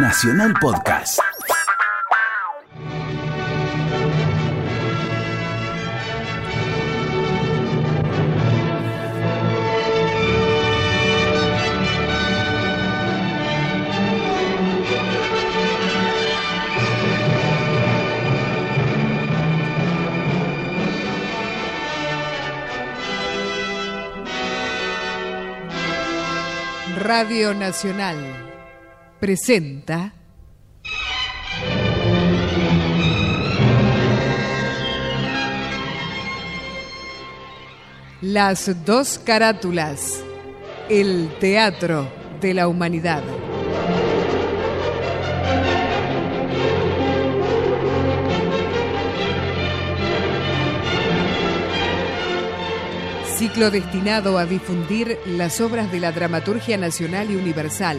Nacional Podcast. Radio Nacional presenta Las dos carátulas, el teatro de la humanidad. Ciclo destinado a difundir las obras de la dramaturgia nacional y universal,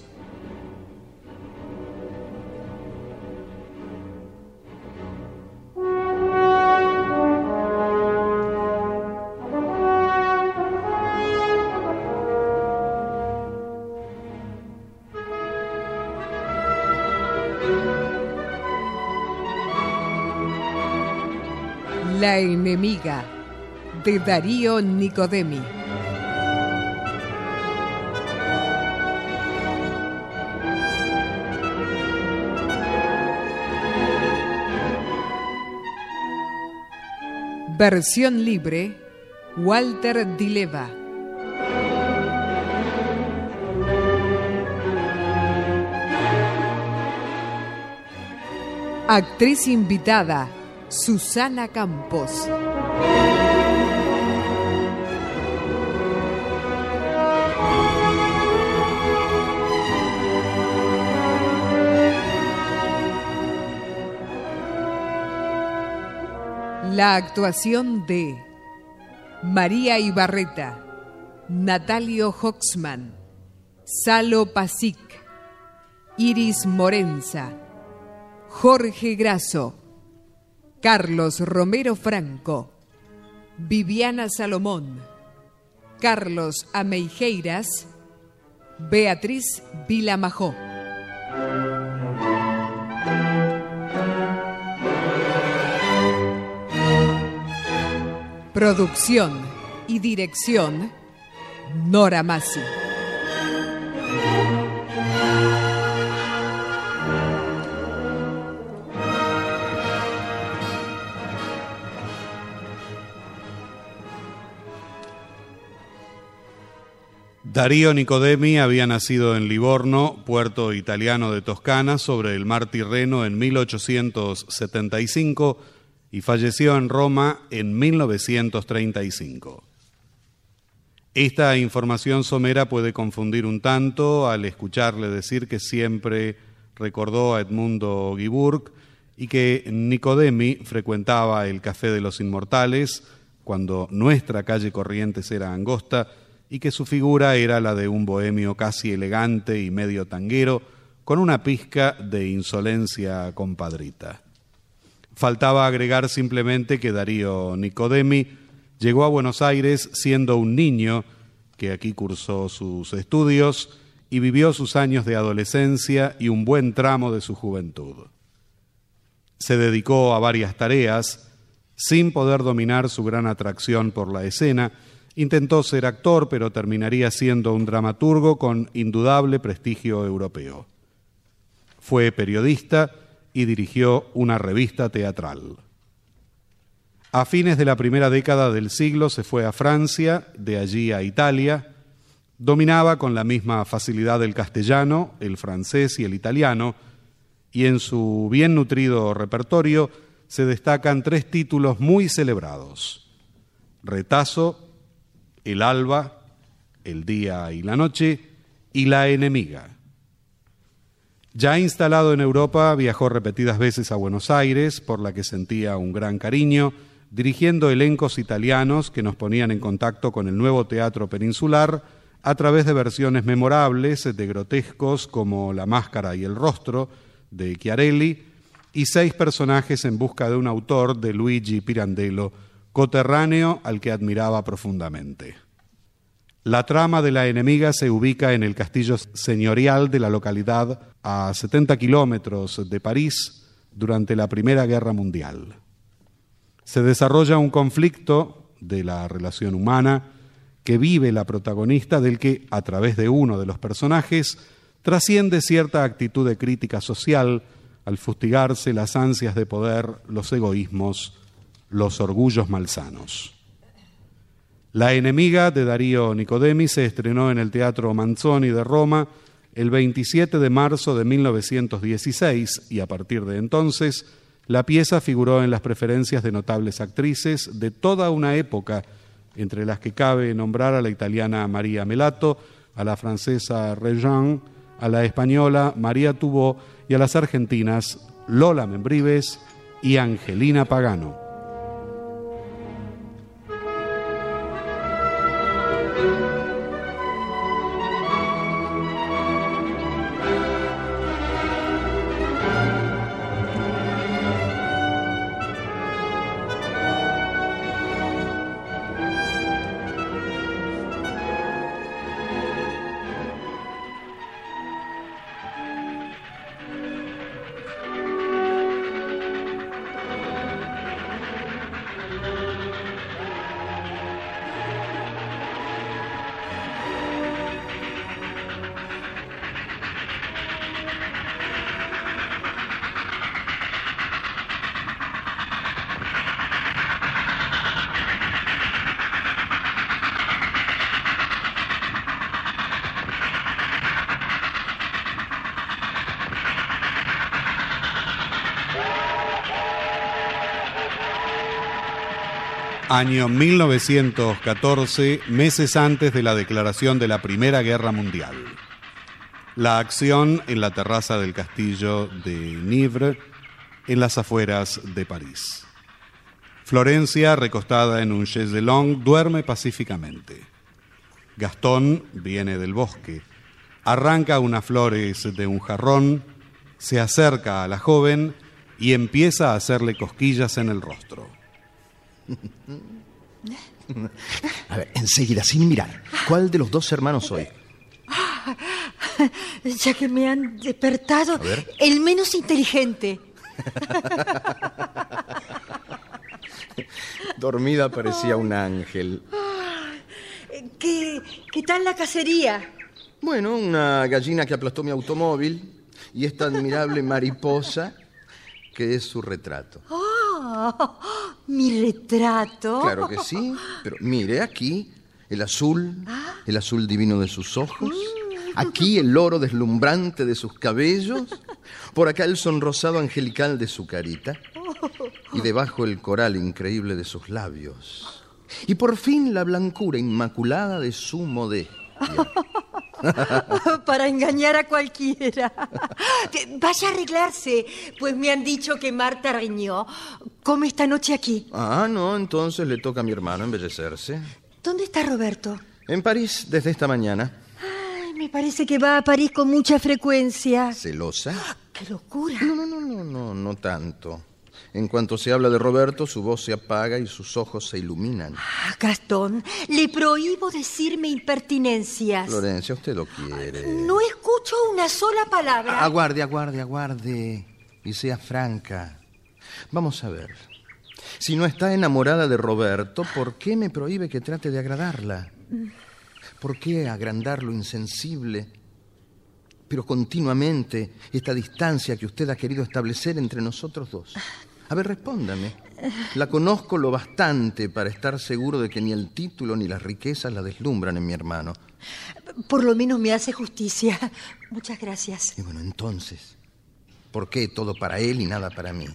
enemiga de Darío Nicodemi. Versión libre, Walter Dileva. Actriz invitada, Susana Campos. La actuación de María Ibarreta, Natalio Hoxman, Salo Pasic, Iris Morenza, Jorge Grasso, Carlos Romero Franco, Viviana Salomón, Carlos Ameijeiras, Beatriz Vilamajó. Producción y dirección, Nora Massi. Darío Nicodemi había nacido en Livorno, puerto italiano de Toscana, sobre el mar Tirreno en 1875 y falleció en Roma en 1935. Esta información somera puede confundir un tanto al escucharle decir que siempre recordó a Edmundo Guiburg y que Nicodemi frecuentaba el Café de los Inmortales cuando nuestra calle Corrientes era angosta y que su figura era la de un bohemio casi elegante y medio tanguero, con una pizca de insolencia compadrita. Faltaba agregar simplemente que Darío Nicodemi llegó a Buenos Aires siendo un niño que aquí cursó sus estudios y vivió sus años de adolescencia y un buen tramo de su juventud. Se dedicó a varias tareas sin poder dominar su gran atracción por la escena, Intentó ser actor, pero terminaría siendo un dramaturgo con indudable prestigio europeo. Fue periodista y dirigió una revista teatral. A fines de la primera década del siglo se fue a Francia, de allí a Italia. Dominaba con la misma facilidad el castellano, el francés y el italiano, y en su bien nutrido repertorio se destacan tres títulos muy celebrados. Retazo, el alba, el día y la noche, y la enemiga. Ya instalado en Europa, viajó repetidas veces a Buenos Aires, por la que sentía un gran cariño, dirigiendo elencos italianos que nos ponían en contacto con el nuevo teatro peninsular a través de versiones memorables de grotescos como La Máscara y el Rostro de Chiarelli y seis personajes en busca de un autor de Luigi Pirandello, coterráneo al que admiraba profundamente. La trama de la enemiga se ubica en el castillo señorial de la localidad a 70 kilómetros de París durante la Primera Guerra Mundial. Se desarrolla un conflicto de la relación humana que vive la protagonista del que, a través de uno de los personajes, trasciende cierta actitud de crítica social al fustigarse las ansias de poder, los egoísmos, los orgullos malsanos. La enemiga de Darío Nicodemi se estrenó en el Teatro Manzoni de Roma el 27 de marzo de 1916 y a partir de entonces la pieza figuró en las preferencias de notables actrices de toda una época, entre las que cabe nombrar a la italiana María Melato, a la francesa Regin, a la española María Tubó y a las argentinas Lola Membrives y Angelina Pagano. Año 1914, meses antes de la declaración de la Primera Guerra Mundial. La acción en la terraza del castillo de Nivre, en las afueras de París. Florencia, recostada en un chaise longue, duerme pacíficamente. Gastón viene del bosque, arranca unas flores de un jarrón, se acerca a la joven y empieza a hacerle cosquillas en el rostro. A ver, enseguida, sin mirar. ¿Cuál de los dos hermanos soy? Ya que me han despertado, el menos inteligente. Dormida parecía un ángel. ¿Qué, ¿Qué tal la cacería? Bueno, una gallina que aplastó mi automóvil y esta admirable mariposa que es su retrato. Oh, mi retrato. Claro que sí, pero mire aquí el azul, ah. el azul divino de sus ojos, mm. aquí el oro deslumbrante de sus cabellos, por acá el sonrosado angelical de su carita y debajo el coral increíble de sus labios. Y por fin la blancura inmaculada de su modestia. Para engañar a cualquiera. Vaya a arreglarse, pues me han dicho que Marta Riñó come esta noche aquí. Ah, no, entonces le toca a mi hermano embellecerse. ¿Dónde está Roberto? En París, desde esta mañana. Ay, me parece que va a París con mucha frecuencia. ¿Celosa? ¡Qué locura! No, no, no, no, no, no tanto. En cuanto se habla de Roberto, su voz se apaga y sus ojos se iluminan. Ah, Gastón, le prohíbo decirme impertinencias. Florencia, usted lo quiere. No escucho una sola palabra. Aguarde, aguarde, aguarde. Y sea franca. Vamos a ver. Si no está enamorada de Roberto, ¿por qué me prohíbe que trate de agradarla? ¿Por qué agrandar lo insensible? Pero continuamente esta distancia que usted ha querido establecer entre nosotros dos. A ver, respóndame. La conozco lo bastante para estar seguro de que ni el título ni las riquezas la deslumbran en mi hermano. Por lo menos me hace justicia. Muchas gracias. Y bueno, entonces, ¿por qué todo para él y nada para mí?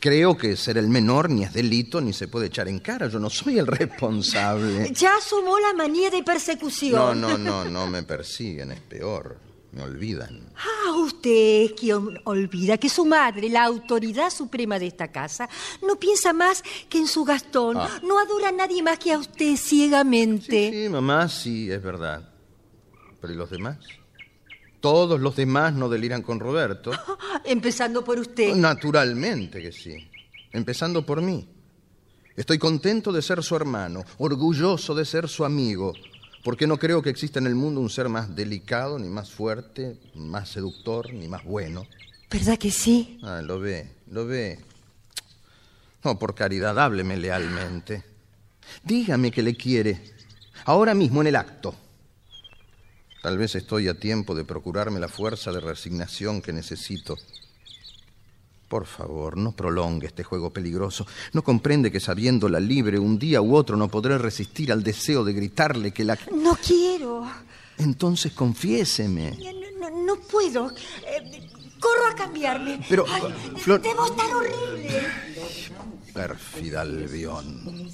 Creo que ser el menor ni es delito ni se puede echar en cara. Yo no soy el responsable. Ya asomó la manía de persecución. No, no, no, no me persiguen, es peor. Me olvidan. Ah, usted es quien olvida que su madre, la autoridad suprema de esta casa, no piensa más que en su Gastón. Ah. No adora a nadie más que a usted ciegamente. Sí, mamá, sí, es verdad. Pero ¿y los demás? Todos los demás no deliran con Roberto. Empezando por usted. Naturalmente que sí. Empezando por mí. Estoy contento de ser su hermano, orgulloso de ser su amigo, porque no creo que exista en el mundo un ser más delicado, ni más fuerte, más seductor, ni más bueno. ¿Verdad que sí? Ah, lo ve, lo ve. No, por caridad, hábleme lealmente. Dígame que le quiere. Ahora mismo en el acto. Tal vez estoy a tiempo de procurarme la fuerza de resignación que necesito. Por favor, no prolongue este juego peligroso. ¿No comprende que sabiéndola libre un día u otro no podré resistir al deseo de gritarle que la... No quiero. Entonces confiéseme. No, no, no puedo. Eh, corro a cambiarme. Pero, Ay, Flor- Debo estar horrible. Pérfida Albión.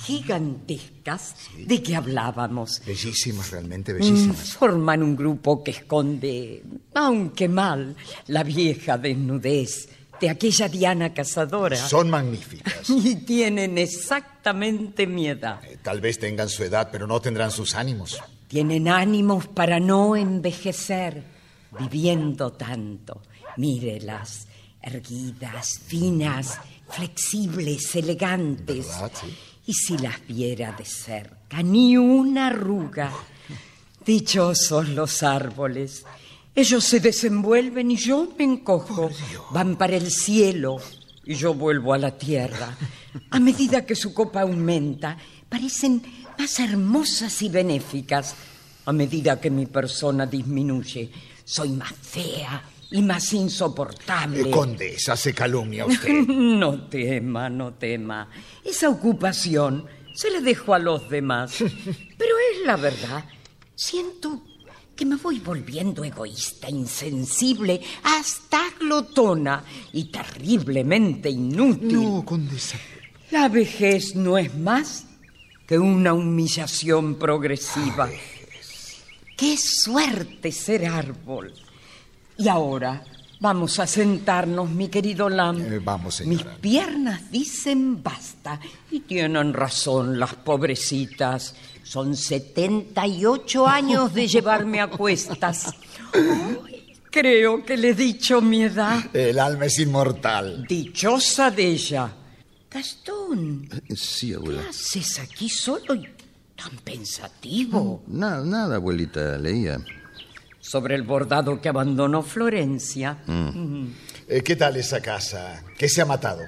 Gigantescas. ¿De qué hablábamos? Bellísimas, realmente Mm, bellísimas. Forman un grupo que esconde, aunque mal, la vieja desnudez de aquella Diana cazadora. Son magníficas. Y tienen exactamente mi edad. Eh, Tal vez tengan su edad, pero no tendrán sus ánimos. Tienen ánimos para no envejecer, viviendo tanto. Mírelas, erguidas, finas, flexibles, elegantes. ¿Verdad? Sí. Y si las viera de cerca, ni una arruga. Dichosos los árboles. Ellos se desenvuelven y yo me encojo. Van para el cielo y yo vuelvo a la tierra. A medida que su copa aumenta, parecen más hermosas y benéficas. A medida que mi persona disminuye, soy más fea y más insoportable. Eh, condesa, se calumnia usted. No tema, no tema. Esa ocupación se la dejo a los demás. Pero es la verdad. Siento que me voy volviendo egoísta, insensible, hasta glotona y terriblemente inútil. No, condesa. La vejez no es más que una humillación progresiva. ¡Qué suerte ser árbol! Y ahora vamos a sentarnos, mi querido Lam. Eh, vamos, Mis señora. piernas dicen basta y tienen razón las pobrecitas. Son 78 años de llevarme a cuestas. Ay, creo que le he dicho mi edad. El alma es inmortal. Dichosa de ella. Gastón, Sí, ¿qué abuela. haces aquí solo y tan pensativo? Nada, nada, abuelita, leía. Sobre el bordado que abandonó Florencia. Eh, ¿Qué tal esa casa? ¿Qué se ha matado?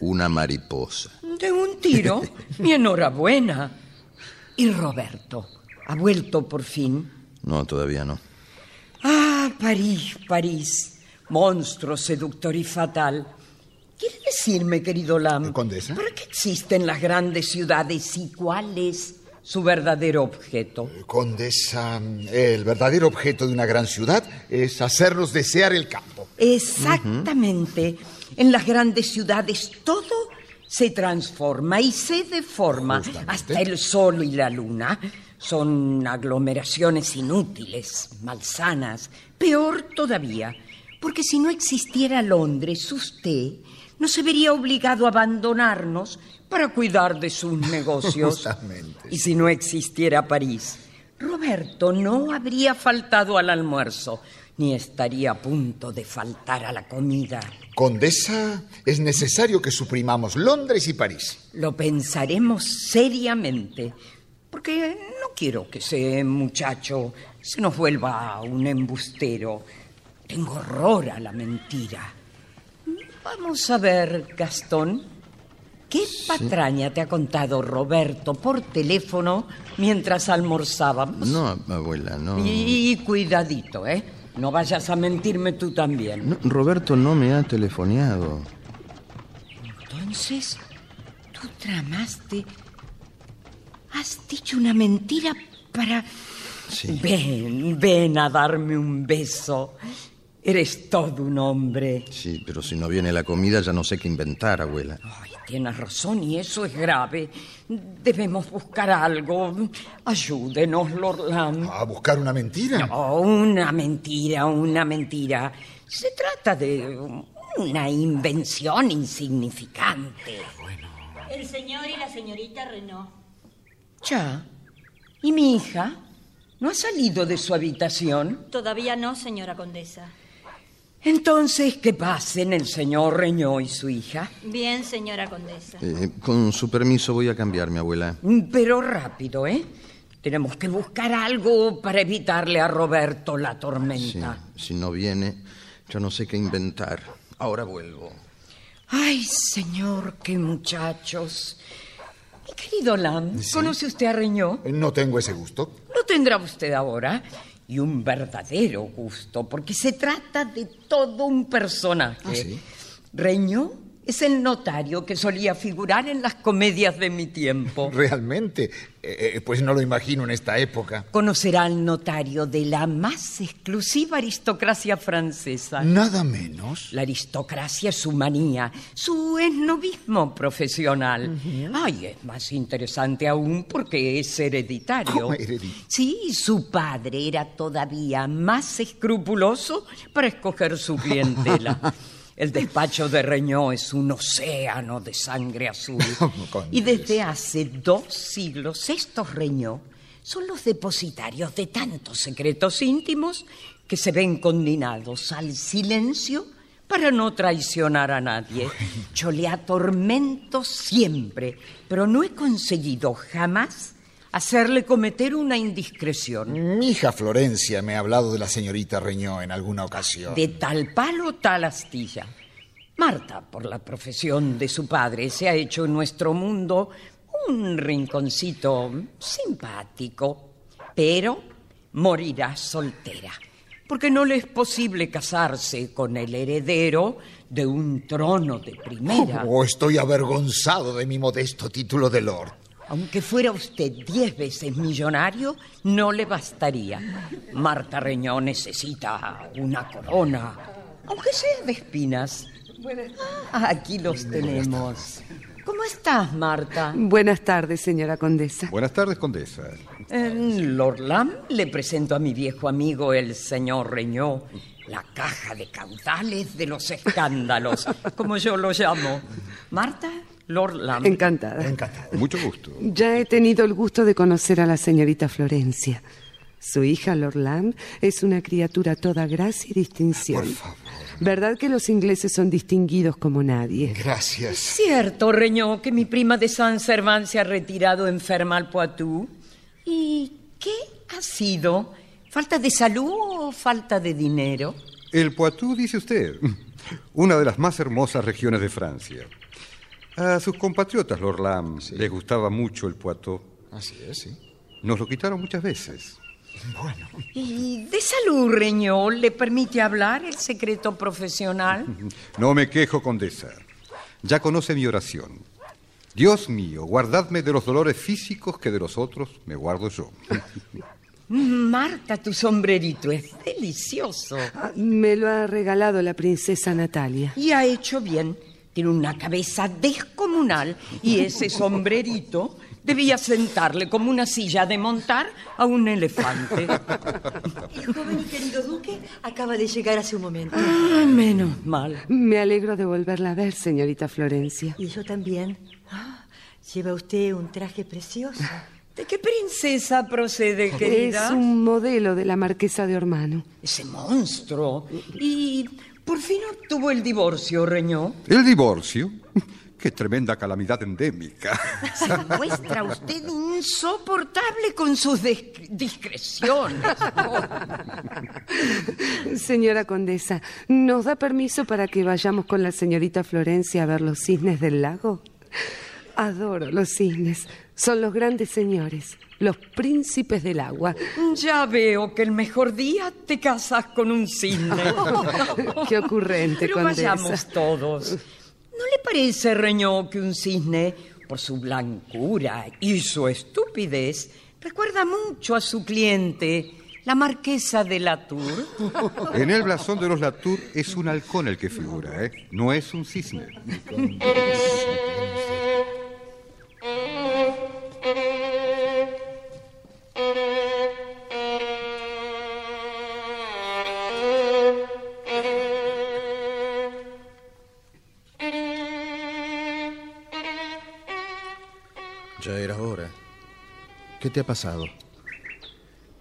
Una mariposa. De un tiro. Mi enhorabuena. Y Roberto, ¿ha vuelto por fin? No, todavía no. Ah, París, París. Monstruo seductor y fatal. ¿Quiere decirme, querido Lam? Condesa. ¿Para qué existen las grandes ciudades y cuál es su verdadero objeto? Condesa, el verdadero objeto de una gran ciudad es hacernos desear el campo. Exactamente. En las grandes ciudades todo se transforma y se deforma. Justamente. Hasta el sol y la luna son aglomeraciones inútiles, malsanas. Peor todavía, porque si no existiera Londres, usted no se vería obligado a abandonarnos para cuidar de sus negocios. Justamente. Y si no existiera París, Roberto no habría faltado al almuerzo, ni estaría a punto de faltar a la comida. Condesa, es necesario que suprimamos Londres y París. Lo pensaremos seriamente, porque no quiero que ese muchacho se nos vuelva un embustero. Tengo horror a la mentira. Vamos a ver, Gastón. ¿Qué patraña te ha contado Roberto por teléfono mientras almorzábamos? No, abuela, no. Y, cuidadito, ¿eh? No vayas a mentirme tú también. No, Roberto no me ha telefoneado. Entonces, tú tramaste. Has dicho una mentira para. Sí. Ven, ven a darme un beso. Eres todo un hombre. Sí, pero si no viene la comida ya no sé qué inventar, abuela. Ay, tienes razón y eso es grave. Debemos buscar algo. Ayúdenos, Lorland. ¿A buscar una mentira? No, una mentira, una mentira. Se trata de una invención insignificante. El señor y la señorita Renault. Ya. ¿Y mi hija? ¿No ha salido de su habitación? Todavía no, señora condesa. Entonces, que pasen el señor Reñó y su hija. Bien, señora condesa. Eh, con su permiso voy a cambiarme, abuela. Pero rápido, ¿eh? Tenemos que buscar algo para evitarle a Roberto la Sí, tormenta. si no viene, ya no sé qué inventar. Ahora vuelvo. Ay, señor, qué muchachos. Mi querido Lam, ¿conoce usted a Reñó? No tengo ese gusto. Lo tendrá usted ahora. Y un verdadero gusto, porque se trata de todo un personaje. Ah, ¿sí? Reñó es el notario que solía figurar en las comedias de mi tiempo. Realmente, eh, eh, pues no lo imagino en esta época. Conocerá al notario de la más exclusiva aristocracia francesa. Nada menos. La aristocracia es su manía, su esnovismo profesional. Ay, es más interesante aún porque es hereditario. ¿Cómo hereditario? Sí, su padre era todavía más escrupuloso para escoger su clientela. El despacho de Reñó es un océano de sangre azul. y desde hace dos siglos estos Reñó son los depositarios de tantos secretos íntimos que se ven condenados al silencio para no traicionar a nadie. Yo le atormento siempre, pero no he conseguido jamás hacerle cometer una indiscreción. Mi hija Florencia me ha hablado de la señorita Reñó en alguna ocasión. De tal palo, tal astilla. Marta, por la profesión de su padre, se ha hecho en nuestro mundo un rinconcito simpático, pero morirá soltera, porque no le es posible casarse con el heredero de un trono de primera. Oh, estoy avergonzado de mi modesto título de lord. Aunque fuera usted diez veces millonario, no le bastaría. Marta Reñón necesita una corona, aunque sea de espinas. Ah, aquí los tenemos. ¿Cómo estás, Marta? Buenas tardes, señora condesa. Buenas tardes, condesa. Eh, Lord Lam, le presento a mi viejo amigo, el señor Reñó, la caja de caudales de los escándalos, como yo lo llamo. Marta, Lord Lam. Encantada. Mucho gusto. Ya he tenido el gusto de conocer a la señorita Florencia. Su hija, Lord Lamb, es una criatura toda gracia y distinción. Por favor. ¿Verdad que los ingleses son distinguidos como nadie? Gracias. Cierto, Reñó, que mi prima de San Serván se ha retirado enferma al Poitou. ¿Y qué ha sido? ¿Falta de salud o falta de dinero? El Poitou, dice usted, una de las más hermosas regiones de Francia. A sus compatriotas, Lord Lam, les gustaba mucho el Poitou. Así es, sí. Nos lo quitaron muchas veces. ¿Y de salud, Reñó, le permite hablar el secreto profesional? No me quejo, condesa. Ya conoce mi oración. Dios mío, guardadme de los dolores físicos que de los otros me guardo yo. Marta, tu sombrerito es delicioso. Ah, Me lo ha regalado la princesa Natalia. Y ha hecho bien. Tiene una cabeza descomunal y ese sombrerito debía sentarle como una silla de montar a un elefante. El joven y querido duque acaba de llegar hace un momento. Ah, menos mal. Me alegro de volverla a ver, señorita Florencia. Y yo también. Ah, lleva usted un traje precioso. ¿De qué princesa procede, querida? Es un modelo de la marquesa de Ormano. Ese monstruo. Y por fin obtuvo el divorcio, Reñó. ¿El divorcio? ¡Qué tremenda calamidad endémica! Se muestra usted insoportable con sus dis- discreciones. Señora condesa, ¿nos da permiso para que vayamos con la señorita Florencia a ver los cisnes del lago? Adoro los cisnes. Son los grandes señores, los príncipes del agua. Ya veo que el mejor día te casas con un cisne. Qué ocurrente, Pero condesa. vayamos todos. ¿No le parece, Reñó, que un cisne, por su blancura y su estupidez, recuerda mucho a su cliente, La marquesa de Latour. En el blasón de los Latour es un halcón el que figura, ¿eh? No es un cisne. te ha pasado?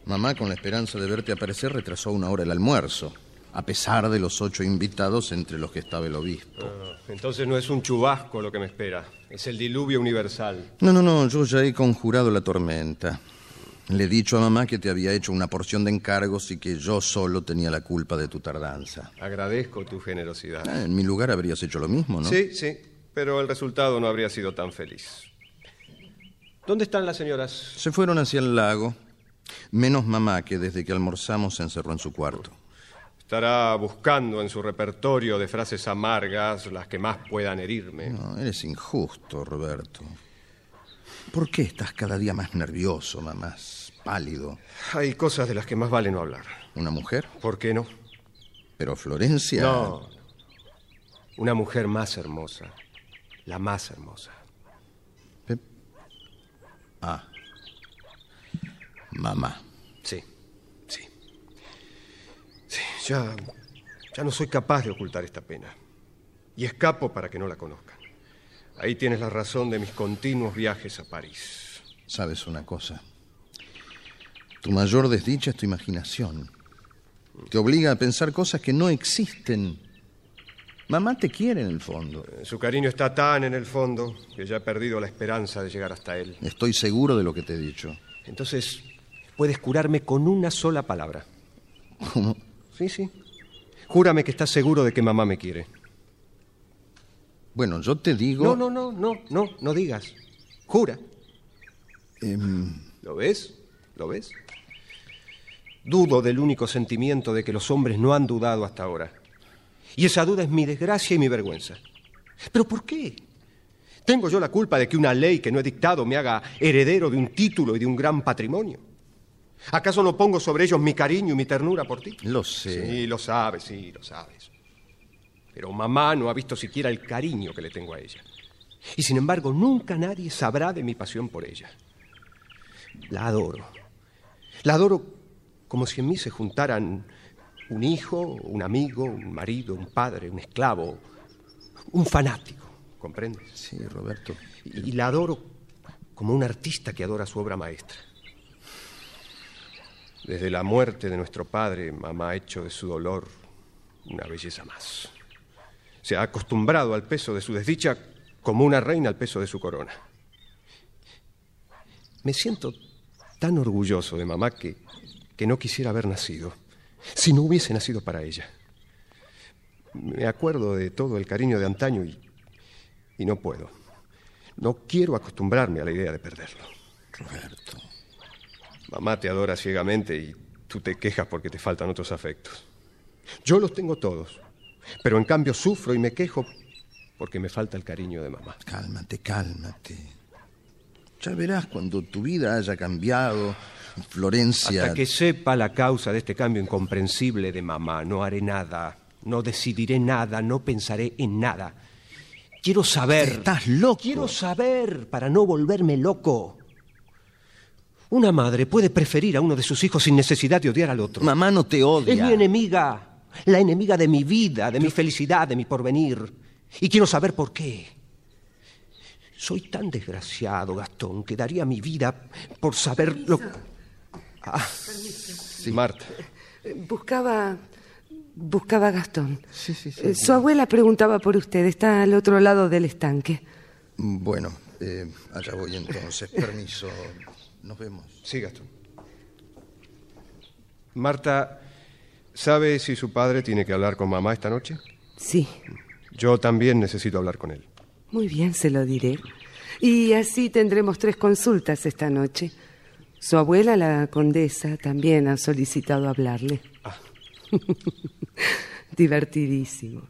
Mamá, con la esperanza de verte aparecer, retrasó una hora el almuerzo, a pesar de los ocho invitados entre los que estaba el obispo. Ah, entonces no es un chubasco lo que me espera, es el diluvio universal. No, no, no, yo ya he conjurado la tormenta. Le he dicho a mamá que te había hecho una porción de encargos y que yo solo tenía la culpa de tu tardanza. Agradezco tu generosidad. Ah, en mi lugar habrías hecho lo mismo, ¿no? Sí, sí, pero el resultado no habría sido tan feliz. ¿Dónde están las señoras? Se fueron hacia el lago. Menos mamá, que desde que almorzamos se encerró en su cuarto. Estará buscando en su repertorio de frases amargas las que más puedan herirme. No, eres injusto, Roberto. ¿Por qué estás cada día más nervioso, más pálido? Hay cosas de las que más vale no hablar. ¿Una mujer? ¿Por qué no? Pero Florencia... No. Una mujer más hermosa. La más hermosa. Ah. Mamá. Sí, sí. Sí, ya, ya no soy capaz de ocultar esta pena. Y escapo para que no la conozcan. Ahí tienes la razón de mis continuos viajes a París. Sabes una cosa. Tu mayor desdicha es tu imaginación. Te obliga a pensar cosas que no existen. Mamá te quiere en el fondo. Su cariño está tan en el fondo que ya he perdido la esperanza de llegar hasta él. Estoy seguro de lo que te he dicho. Entonces, puedes curarme con una sola palabra. ¿Cómo? Sí, sí. Júrame que estás seguro de que mamá me quiere. Bueno, yo te digo... No, no, no, no, no, no digas. Jura. Em, ¿Lo ves? ¿Lo ves? Dudo del único sentimiento de que los hombres no han dudado hasta ahora. Y esa duda es mi desgracia y mi vergüenza. ¿Pero por qué? ¿Tengo yo la culpa de que una ley que no he dictado me haga heredero de un título y de un gran patrimonio? ¿Acaso no pongo sobre ellos mi cariño y mi ternura por ti? Lo sé. Sí, lo sabes, sí, lo sabes. Pero mamá no ha visto siquiera el cariño que le tengo a ella. Y sin embargo, nunca nadie sabrá de mi pasión por ella. La adoro. La adoro como si en mí se juntaran un hijo, un amigo, un marido, un padre, un esclavo, un fanático, ¿comprendes? Sí, Roberto. Y la adoro como un artista que adora su obra maestra. Desde la muerte de nuestro padre, mamá ha hecho de su dolor una belleza más. Se ha acostumbrado al peso de su desdicha como una reina al peso de su corona. Me siento tan orgulloso de mamá que, que no quisiera haber nacido, si no hubiese nacido para ella. Me acuerdo de todo el cariño de antaño y, y no puedo. No quiero acostumbrarme a la idea de perderlo. Roberto. Mamá te adora ciegamente y tú te quejas porque te faltan otros afectos. Yo los tengo todos, pero en cambio sufro y me quejo porque me falta el cariño de mamá. Cálmate, cálmate. Ya verás cuando tu vida haya cambiado, Florencia... Hasta que sepa la causa de este cambio incomprensible de mamá, no haré nada, no decidiré nada, no pensaré en nada. Quiero saber. Estás loco. Quiero saber para no volverme loco. Una madre puede preferir a uno de sus hijos sin necesidad de odiar al otro. Mamá no te odia. Es mi enemiga, la enemiga de mi vida, de mi felicidad, de mi porvenir. Y quiero saber por qué. Soy tan desgraciado, Gastón, que daría mi vida por saber lo... Ah, sí, Marta. Buscaba. Buscaba a Gastón. Sí, sí, sí. Eh, Su abuela preguntaba por usted. Está al otro lado del estanque. Bueno, eh, allá voy entonces. Permiso. Nos vemos. Sí, Gastón. Marta, ¿sabe si su padre tiene que hablar con mamá esta noche? Sí. Yo también necesito hablar con él. Muy bien, se lo diré. Y así tendremos tres consultas esta noche. Su abuela, la condesa, también ha solicitado hablarle. Ah. Divertidísimo.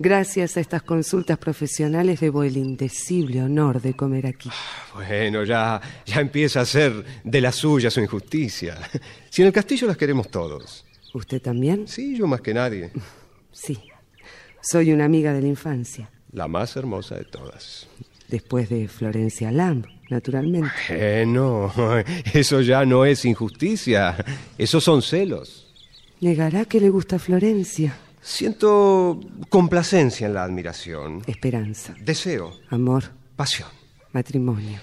Gracias a estas consultas profesionales debo el indecible honor de comer aquí. Bueno, ya, ya empieza a ser de la suya su injusticia. Si en el castillo las queremos todos. ¿Usted también? Sí, yo más que nadie. Sí. Soy una amiga de la infancia. La más hermosa de todas. Después de Florencia Lamb, naturalmente. Eh, no, eso ya no es injusticia. Esos son celos. ¿Negará que le gusta Florencia? Siento complacencia en la admiración. Esperanza. Deseo. Amor. Pasión. Matrimonio.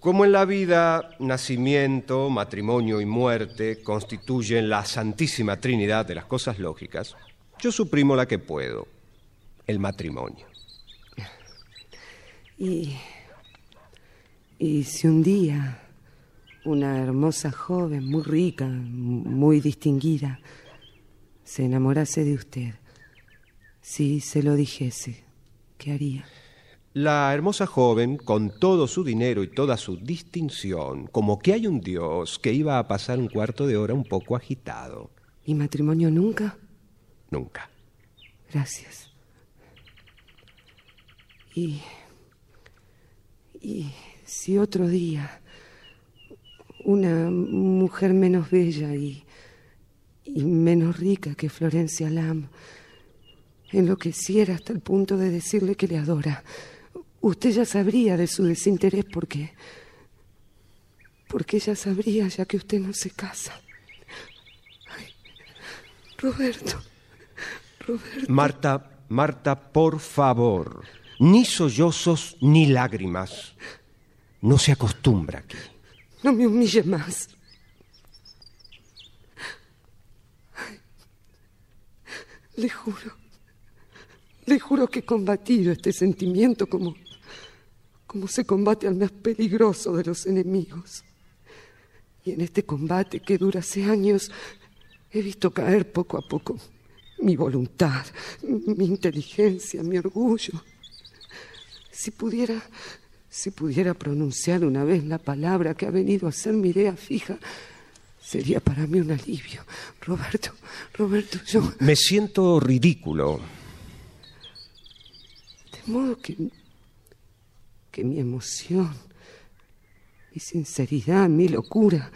Como en la vida, nacimiento, matrimonio y muerte constituyen la santísima trinidad de las cosas lógicas, yo suprimo la que puedo, el matrimonio. Y. Y si un día una hermosa joven, muy rica, muy distinguida, se enamorase de usted, si se lo dijese, ¿qué haría? La hermosa joven, con todo su dinero y toda su distinción, como que hay un Dios que iba a pasar un cuarto de hora un poco agitado. ¿Y matrimonio nunca? Nunca. Gracias. Y. Y si otro día una mujer menos bella y, y menos rica que Florencia Lam enloqueciera hasta el punto de decirle que le adora, usted ya sabría de su desinterés porque. porque ella sabría ya que usted no se casa. Ay, Roberto. Roberto. Marta, Marta, por favor, ni sollozos ni lágrimas. No se acostumbra aquí. No me humille más. Le juro, le juro que he combatido este sentimiento como, como se combate al más peligroso de los enemigos. Y en este combate que dura hace años, he visto caer poco a poco mi voluntad, mi inteligencia, mi orgullo. Si pudiera, si pudiera pronunciar una vez la palabra que ha venido a ser mi idea fija, sería para mí un alivio. Roberto, Roberto, yo... Me siento ridículo. De modo que, que mi emoción, mi sinceridad, mi locura,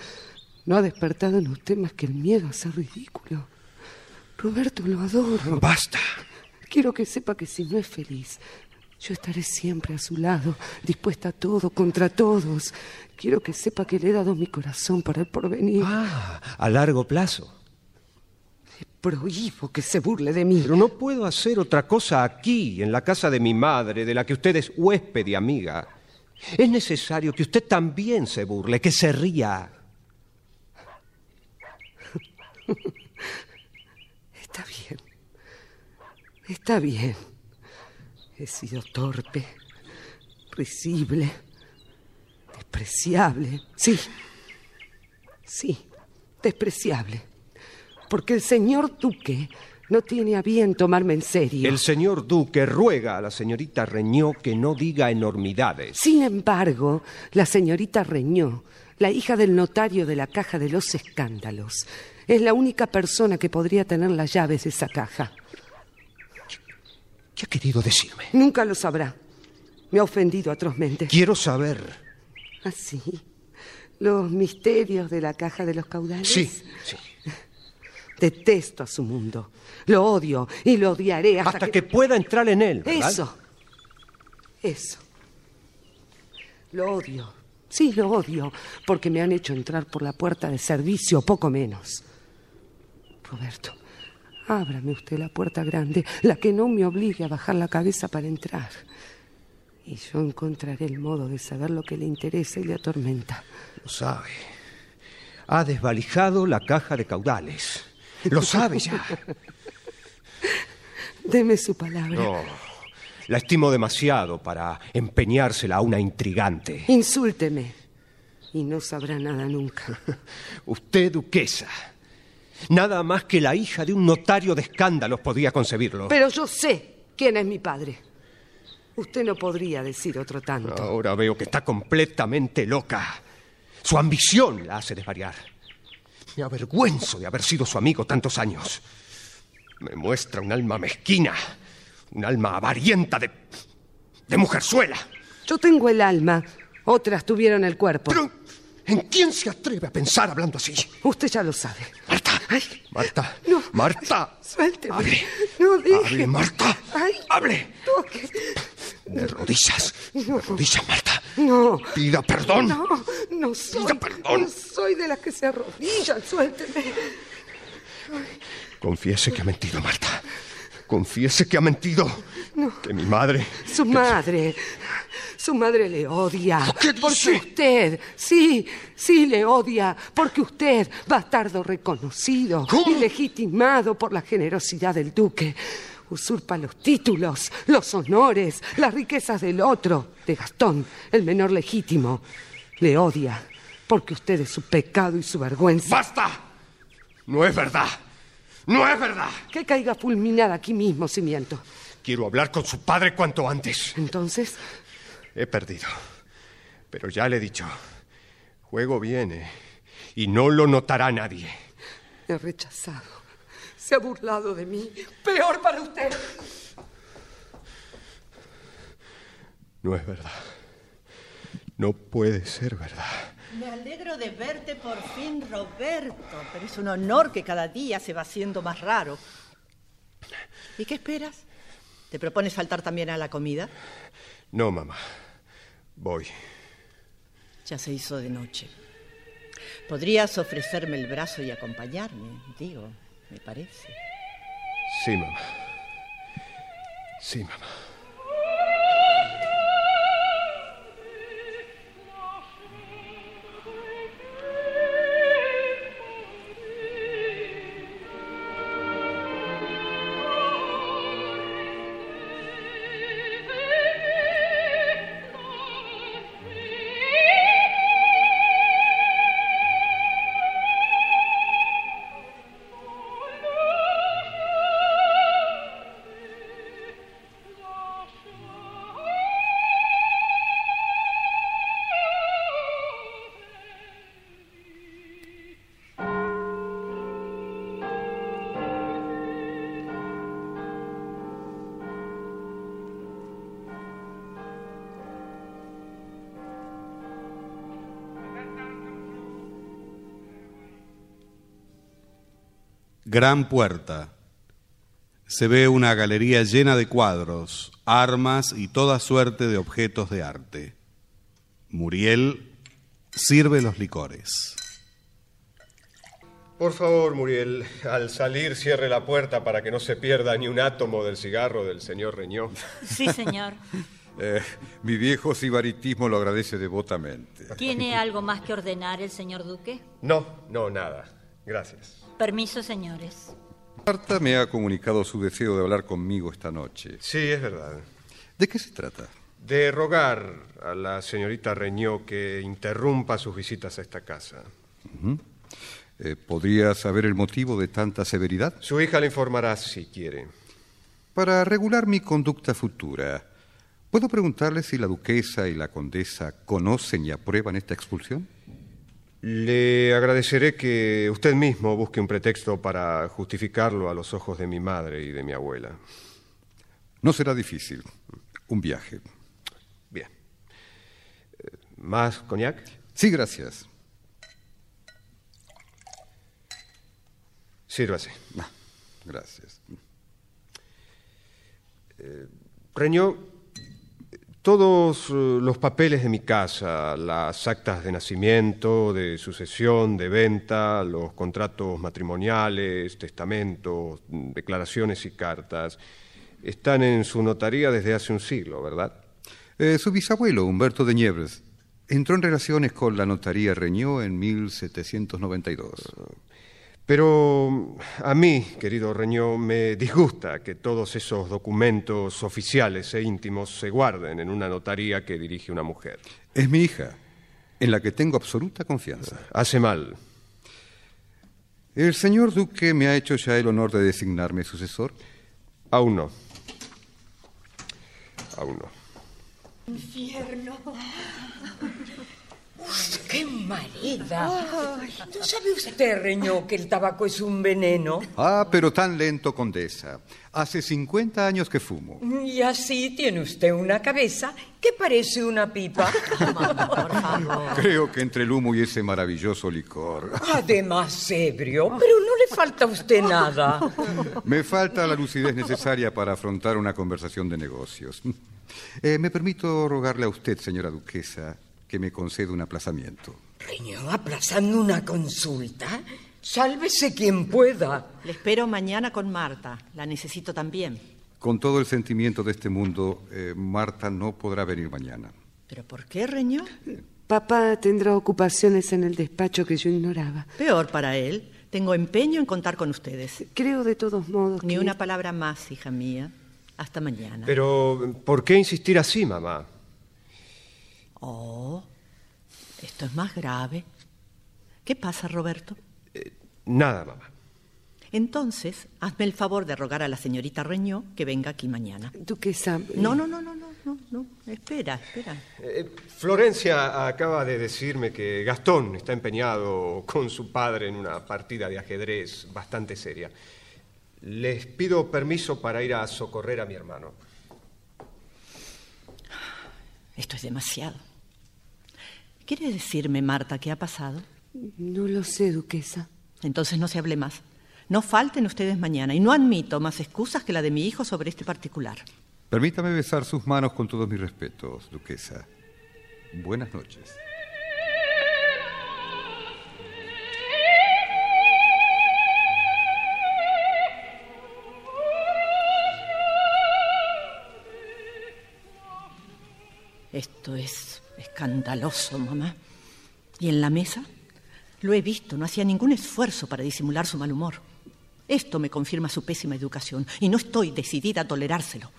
no ha despertado en usted más que el miedo a ser ridículo. Roberto, lo adoro. Basta. Quiero que sepa que si no es feliz, yo estaré siempre a su lado, dispuesta a todo, contra todos. Quiero que sepa que le he dado mi corazón para el porvenir. Ah, a largo plazo. Le prohíbo que se burle de mí. Pero no puedo hacer otra cosa aquí, en la casa de mi madre, de la que usted es huésped y amiga. Es necesario que usted también se burle, que se ría. Está bien. Está bien. He sido torpe, risible, despreciable. Sí. Sí, despreciable. Porque el señor Duque no tiene a bien tomarme en serio. El señor Duque ruega a la señorita Reñó que no diga enormidades. Sin embargo, la señorita Reñó, la hija del notario de la caja de los escándalos, es la única persona que podría tener las llaves de esa caja. ¿Qué ha querido decirme? Nunca lo sabrá. Me ha ofendido atrozmente. Quiero saber. ¿Así? ¿Los misterios de la caja de los caudales? Sí, sí. Detesto a su mundo. Lo odio y lo odiaré hasta, Hasta que... pueda entrar en él. ¿verdad? Eso. Eso. Lo odio. Sí, lo odio, porque me han hecho entrar por la puerta de servicio, poco menos. Roberto, ábrame usted la puerta grande, la que no me obligue a bajar la cabeza para entrar. Y yo encontraré el modo de saber lo que le interesa y le atormenta. Lo sabe. Ha desvalijado la caja de caudales. Lo sabe ya. Deme su palabra. No. La estimo demasiado para empeñársela a una intrigante. Insúlteme. Y no sabrá nada nunca. Usted, duquesa. Nada más que la hija de un notario de escándalos podía concebirlo. Pero yo sé quién es mi padre. Usted no podría decir otro tanto. Ahora veo que está completamente loca. Su ambición la hace desvariar. Me avergüenzo de haber sido su amigo tantos años. Me muestra un alma mezquina, Un alma avarienta de. de mujerzuela. Yo tengo el alma, otras tuvieron el cuerpo. Pero, ¿en quién se atreve a pensar hablando así? Usted ya lo sabe. Marta. Ay, Marta. No. Marta. suélteme. Hable. No, deje. Hable, Marta. Ay, Hable. toque. De rodillas. De rodillas, Marta. No. Pida perdón. No, no soy. Pida perdón. No soy de las que se arrodillan. Suélteme. Confiese que ha mentido, Marta. Confiese que ha mentido. Que mi madre. Su madre. Su madre le odia. ¿Qué Porque usted, sí, sí le odia. Porque usted, bastardo reconocido ¿Cómo? y legitimado por la generosidad del duque, usurpa los títulos, los honores, las riquezas del otro, de Gastón, el menor legítimo. Le odia. Porque usted es su pecado y su vergüenza. ¡Basta! No es verdad. No es verdad. Que caiga fulminada aquí mismo, si miento. Quiero hablar con su padre cuanto antes. Entonces, He perdido. Pero ya le he dicho. Juego viene. Y no lo notará nadie. me ha rechazado. Se ha burlado de mí. Peor para usted. No es verdad. No puede ser verdad. Me alegro de verte por fin, Roberto, pero es un honor que cada día se va haciendo más raro. ¿Y qué esperas? ¿Te propones faltar también a la comida? No, mamá. Voy. Ya se hizo de noche. Podrías ofrecerme el brazo y acompañarme, digo, me parece. Sí, mamá. Sí, mamá. Gran puerta. Se ve una galería llena de cuadros, armas y toda suerte de objetos de arte. Muriel sirve los licores. Por favor, Muriel, al salir cierre la puerta para que no se pierda ni un átomo del cigarro del señor Reñó. Sí, señor. Eh, mi viejo sibaritismo lo agradece devotamente. ¿Tiene algo más que ordenar el señor duque? No, no, nada. Gracias. Permiso, señores. Marta me ha comunicado su deseo de hablar conmigo esta noche. Sí, es verdad. ¿De qué se trata? De rogar a la señorita Reñó que interrumpa sus visitas a esta casa. Eh, ¿Podría saber el motivo de tanta severidad? Su hija le informará si quiere. Para regular mi conducta futura, ¿puedo preguntarle si la duquesa y la condesa conocen y aprueban esta expulsión? Le agradeceré que usted mismo busque un pretexto para justificarlo a los ojos de mi madre y de mi abuela. No será difícil. Un viaje. Bien. Eh, ¿Más coñac? Sí, gracias. Sírvase. Ah, gracias. Reñó, todos eh, los papeles de mi casa, las actas de nacimiento, de sucesión, de venta, los contratos matrimoniales, testamentos, declaraciones y cartas, están en su notaría desde hace un siglo, ¿verdad? Eh, su bisabuelo, Humberto de Niebres, entró en relaciones con la notaría Reñó en 1792. Pero a mí, querido Reñó, me disgusta que todos esos documentos oficiales e íntimos se guarden en una notaría que dirige una mujer. Es mi hija, en la que tengo absoluta confianza. Hace mal. ¿El señor duque me ha hecho ya el honor de designarme sucesor? Aún no. Aún no. Infierno. Qué marida! ¿No sabe usted, Reñó, que el tabaco es un veneno? Ah, pero tan lento, condesa. Hace 50 años que fumo. Y así tiene usted una cabeza que parece una pipa. Creo que entre el humo y ese maravilloso licor. Además, ebrio, pero no le falta a usted nada. Me falta la lucidez necesaria para afrontar una conversación de negocios. Eh, me permito rogarle a usted, señora duquesa, que me conceda un aplazamiento. Reñó, aplazando una consulta. Sálvese quien pueda. Le espero mañana con Marta. La necesito también. Con todo el sentimiento de este mundo, eh, Marta no podrá venir mañana. ¿Pero por qué, Reñó? Papá tendrá ocupaciones en el despacho que yo ignoraba. Peor para él. Tengo empeño en contar con ustedes. Creo de todos modos Ni que... una palabra más, hija mía. Hasta mañana. Pero, ¿por qué insistir así, mamá? Oh, esto es más grave. ¿Qué pasa, Roberto? Nada, mamá. Entonces, hazme el favor de rogar a la señorita Reñó que venga aquí mañana. Duquesa... No, no, no, no, no, no, no. Espera, espera. Eh, Florencia acaba de decirme que Gastón está empeñado con su padre en una partida de ajedrez bastante seria. Les pido permiso para ir a socorrer a mi hermano. Esto es demasiado. ¿Quiere decirme, Marta, qué ha pasado? No lo sé, duquesa. Entonces no se hable más. No falten ustedes mañana y no admito más excusas que la de mi hijo sobre este particular. Permítame besar sus manos con todos mis respetos, duquesa. Buenas noches. Esto es escandaloso, mamá. ¿Y en la mesa? Lo he visto, no hacía ningún esfuerzo para disimular su mal humor. Esto me confirma su pésima educación y no estoy decidida a tolerárselo.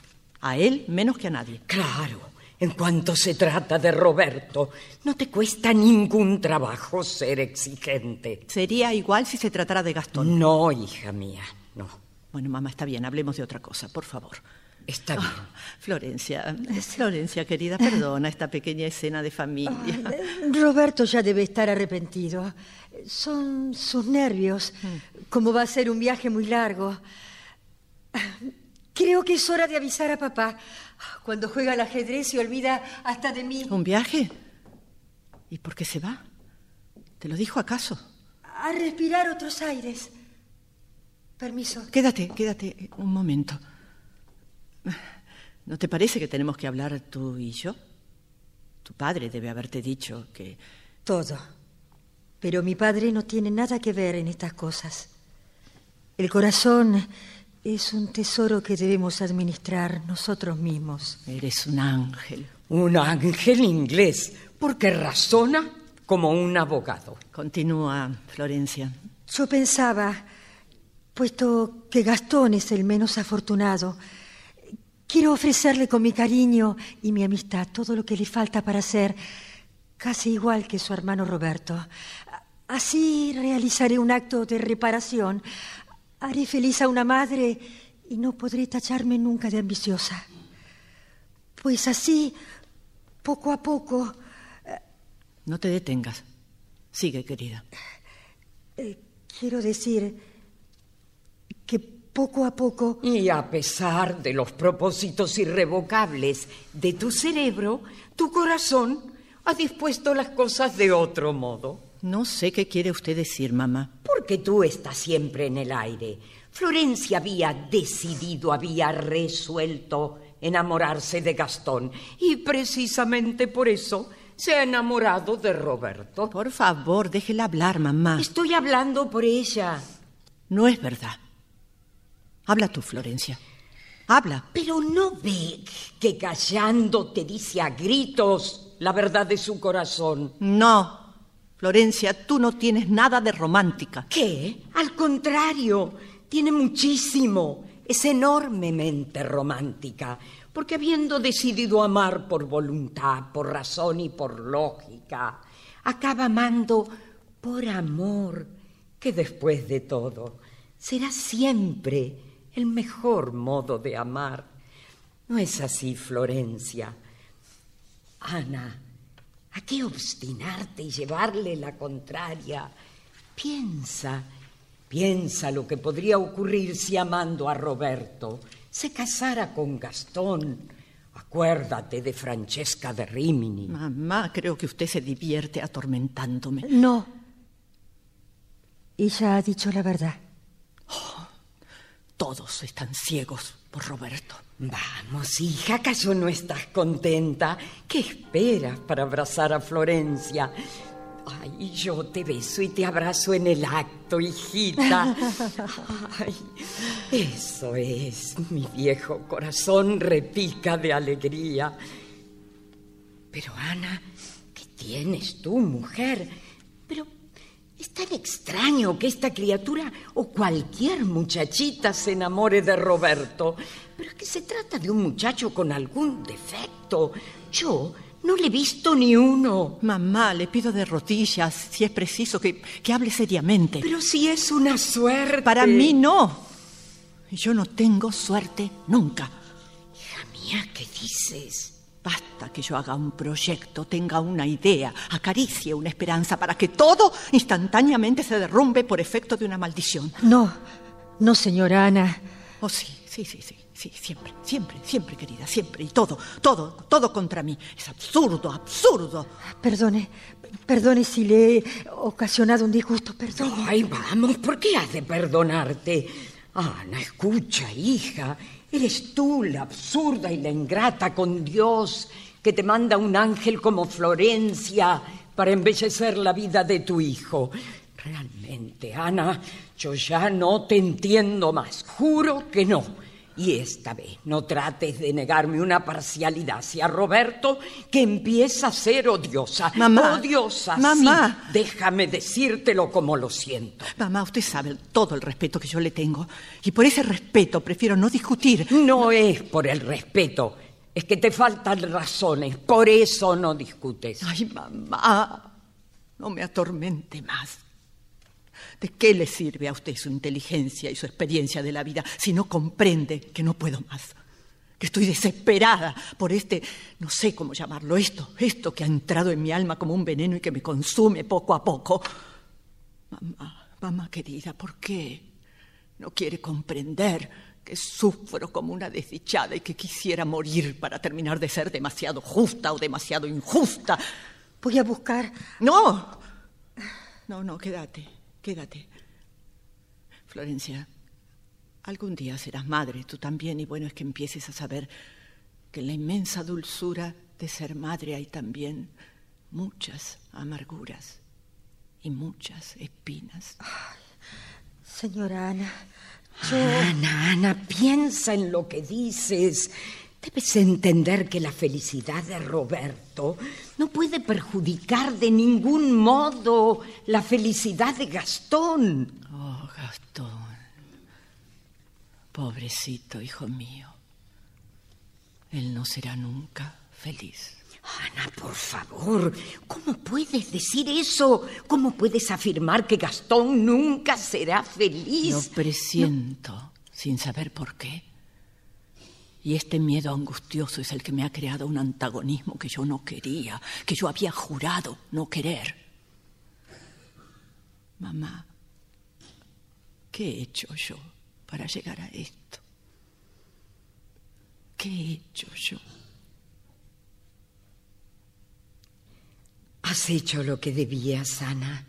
A él menos que a nadie. Claro, en cuanto se trata de Roberto, no te cuesta ningún trabajo ser exigente. Sería igual si se tratara de Gastón. No, hija mía, no. Bueno, mamá, está bien, hablemos de otra cosa, por favor. Está bien. Ah, Florencia, Florencia, querida, perdona esta pequeña escena de familia. Roberto ya debe estar arrepentido. Son sus nervios. Como va a ser un viaje muy largo. Creo que es hora de avisar a papá. Cuando juega al ajedrez se olvida hasta de mí. ¿Un viaje? ¿Y por qué se va? ¿Te lo dijo acaso? A respirar otros aires. Permiso. Quédate, quédate un momento. ¿No te parece que tenemos que hablar tú y yo? Tu padre debe haberte dicho que... Todo. Pero mi padre no tiene nada que ver en estas cosas. El corazón es un tesoro que debemos administrar nosotros mismos. Eres un ángel. Un ángel inglés, porque razona como un abogado. Continúa, Florencia. Yo pensaba, puesto que Gastón es el menos afortunado, quiero ofrecerle con mi cariño y mi amistad todo lo que le falta para ser casi igual que su hermano Roberto. Así realizaré un acto de reparación. Haré feliz a una madre y no podré tacharme nunca de ambiciosa. Pues así, poco a poco... No te detengas. Sigue, querida. Eh, quiero decir que poco a poco... Y a pesar de los propósitos irrevocables de tu cerebro, tu corazón ha dispuesto las cosas de otro modo. No sé qué quiere usted decir, mamá. Porque tú estás siempre en el aire. Florencia había decidido, había resuelto enamorarse de Gastón. Y precisamente por eso se ha enamorado de Roberto. Por favor, déjela hablar, mamá. Estoy hablando por ella. No es verdad. Habla tú, Florencia. Habla. Pero no ve que callando te dice a gritos la verdad de su corazón. No. Florencia, tú no tienes nada de romántica. ¿Qué? Al contrario, tiene muchísimo. Es enormemente romántica, porque habiendo decidido amar por voluntad, por razón y por lógica, acaba amando por amor, que después de todo será siempre el mejor modo de amar. ¿No es así, Florencia? Ana, ¿A qué obstinarte y llevarle la contraria? Piensa, piensa lo que podría ocurrir si amando a Roberto se casara con Gastón. Acuérdate de Francesca de Rimini. Mamá, creo que usted se divierte atormentándome. No. Ella ha dicho la verdad. Todos están ciegos por Roberto. Vamos, hija, ¿acaso no estás contenta? ¿Qué esperas para abrazar a Florencia? Ay, yo te beso y te abrazo en el acto, hijita. Ay, eso es, mi viejo corazón repica de alegría. Pero Ana, ¿qué tienes tú, mujer? Es tan extraño que esta criatura o cualquier muchachita se enamore de Roberto. Pero es que se trata de un muchacho con algún defecto. Yo no le he visto ni uno. Mamá, le pido de rodillas, si es preciso, que, que hable seriamente. Pero si es una suerte. Para mí no. Yo no tengo suerte nunca. Hija mía, ¿qué dices? Basta que yo haga un proyecto, tenga una idea, acaricie una esperanza para que todo instantáneamente se derrumbe por efecto de una maldición. No, no, señora Ana. Oh, sí, sí, sí, sí, sí, siempre, siempre, siempre, querida, siempre. Y todo, todo, todo contra mí. Es absurdo, absurdo. Perdone, perdone si le he ocasionado un disgusto, perdón. Ay, vamos, ¿por qué has de perdonarte? Ana, escucha, hija. Eres tú la absurda y la ingrata con Dios que te manda un ángel como Florencia para embellecer la vida de tu hijo. Realmente, Ana, yo ya no te entiendo más. Juro que no. Y esta vez no trates de negarme una parcialidad hacia Roberto que empieza a ser odiosa. Mamá. Odiosa. Mamá. sí. Déjame decírtelo como lo siento. Mamá, usted sabe todo el respeto que yo le tengo. Y por ese respeto prefiero no discutir. No es por el respeto. Es que te faltan razones. Por eso no discutes. Ay, mamá, no me atormente más. ¿De qué le sirve a usted su inteligencia y su experiencia de la vida si no comprende que no puedo más? Que estoy desesperada por este, no sé cómo llamarlo, esto, esto que ha entrado en mi alma como un veneno y que me consume poco a poco. Mamá, mamá querida, ¿por qué no quiere comprender que sufro como una desdichada y que quisiera morir para terminar de ser demasiado justa o demasiado injusta? Voy a buscar. No, no, no, quédate. Quédate. Florencia, algún día serás madre, tú también, y bueno es que empieces a saber que en la inmensa dulzura de ser madre hay también muchas amarguras y muchas espinas. Ay, señora Ana, yo... Ana, Ana, piensa en lo que dices. Debes entender que la felicidad de Roberto no puede perjudicar de ningún modo la felicidad de Gastón. Oh, Gastón. Pobrecito hijo mío. Él no será nunca feliz. Ana, por favor, ¿cómo puedes decir eso? ¿Cómo puedes afirmar que Gastón nunca será feliz? Lo presiento, no. sin saber por qué. Y este miedo angustioso es el que me ha creado un antagonismo que yo no quería, que yo había jurado no querer. Mamá, ¿qué he hecho yo para llegar a esto? ¿Qué he hecho yo? Has hecho lo que debías, Ana.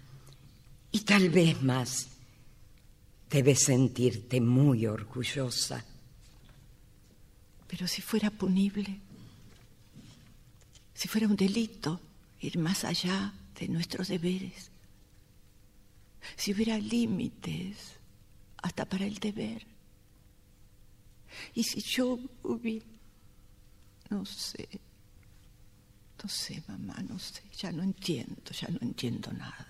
Y tal vez más. Debes sentirte muy orgullosa. Pero si fuera punible, si fuera un delito ir más allá de nuestros deberes, si hubiera límites hasta para el deber, y si yo hubiera, no sé, no sé, mamá, no sé, ya no entiendo, ya no entiendo nada.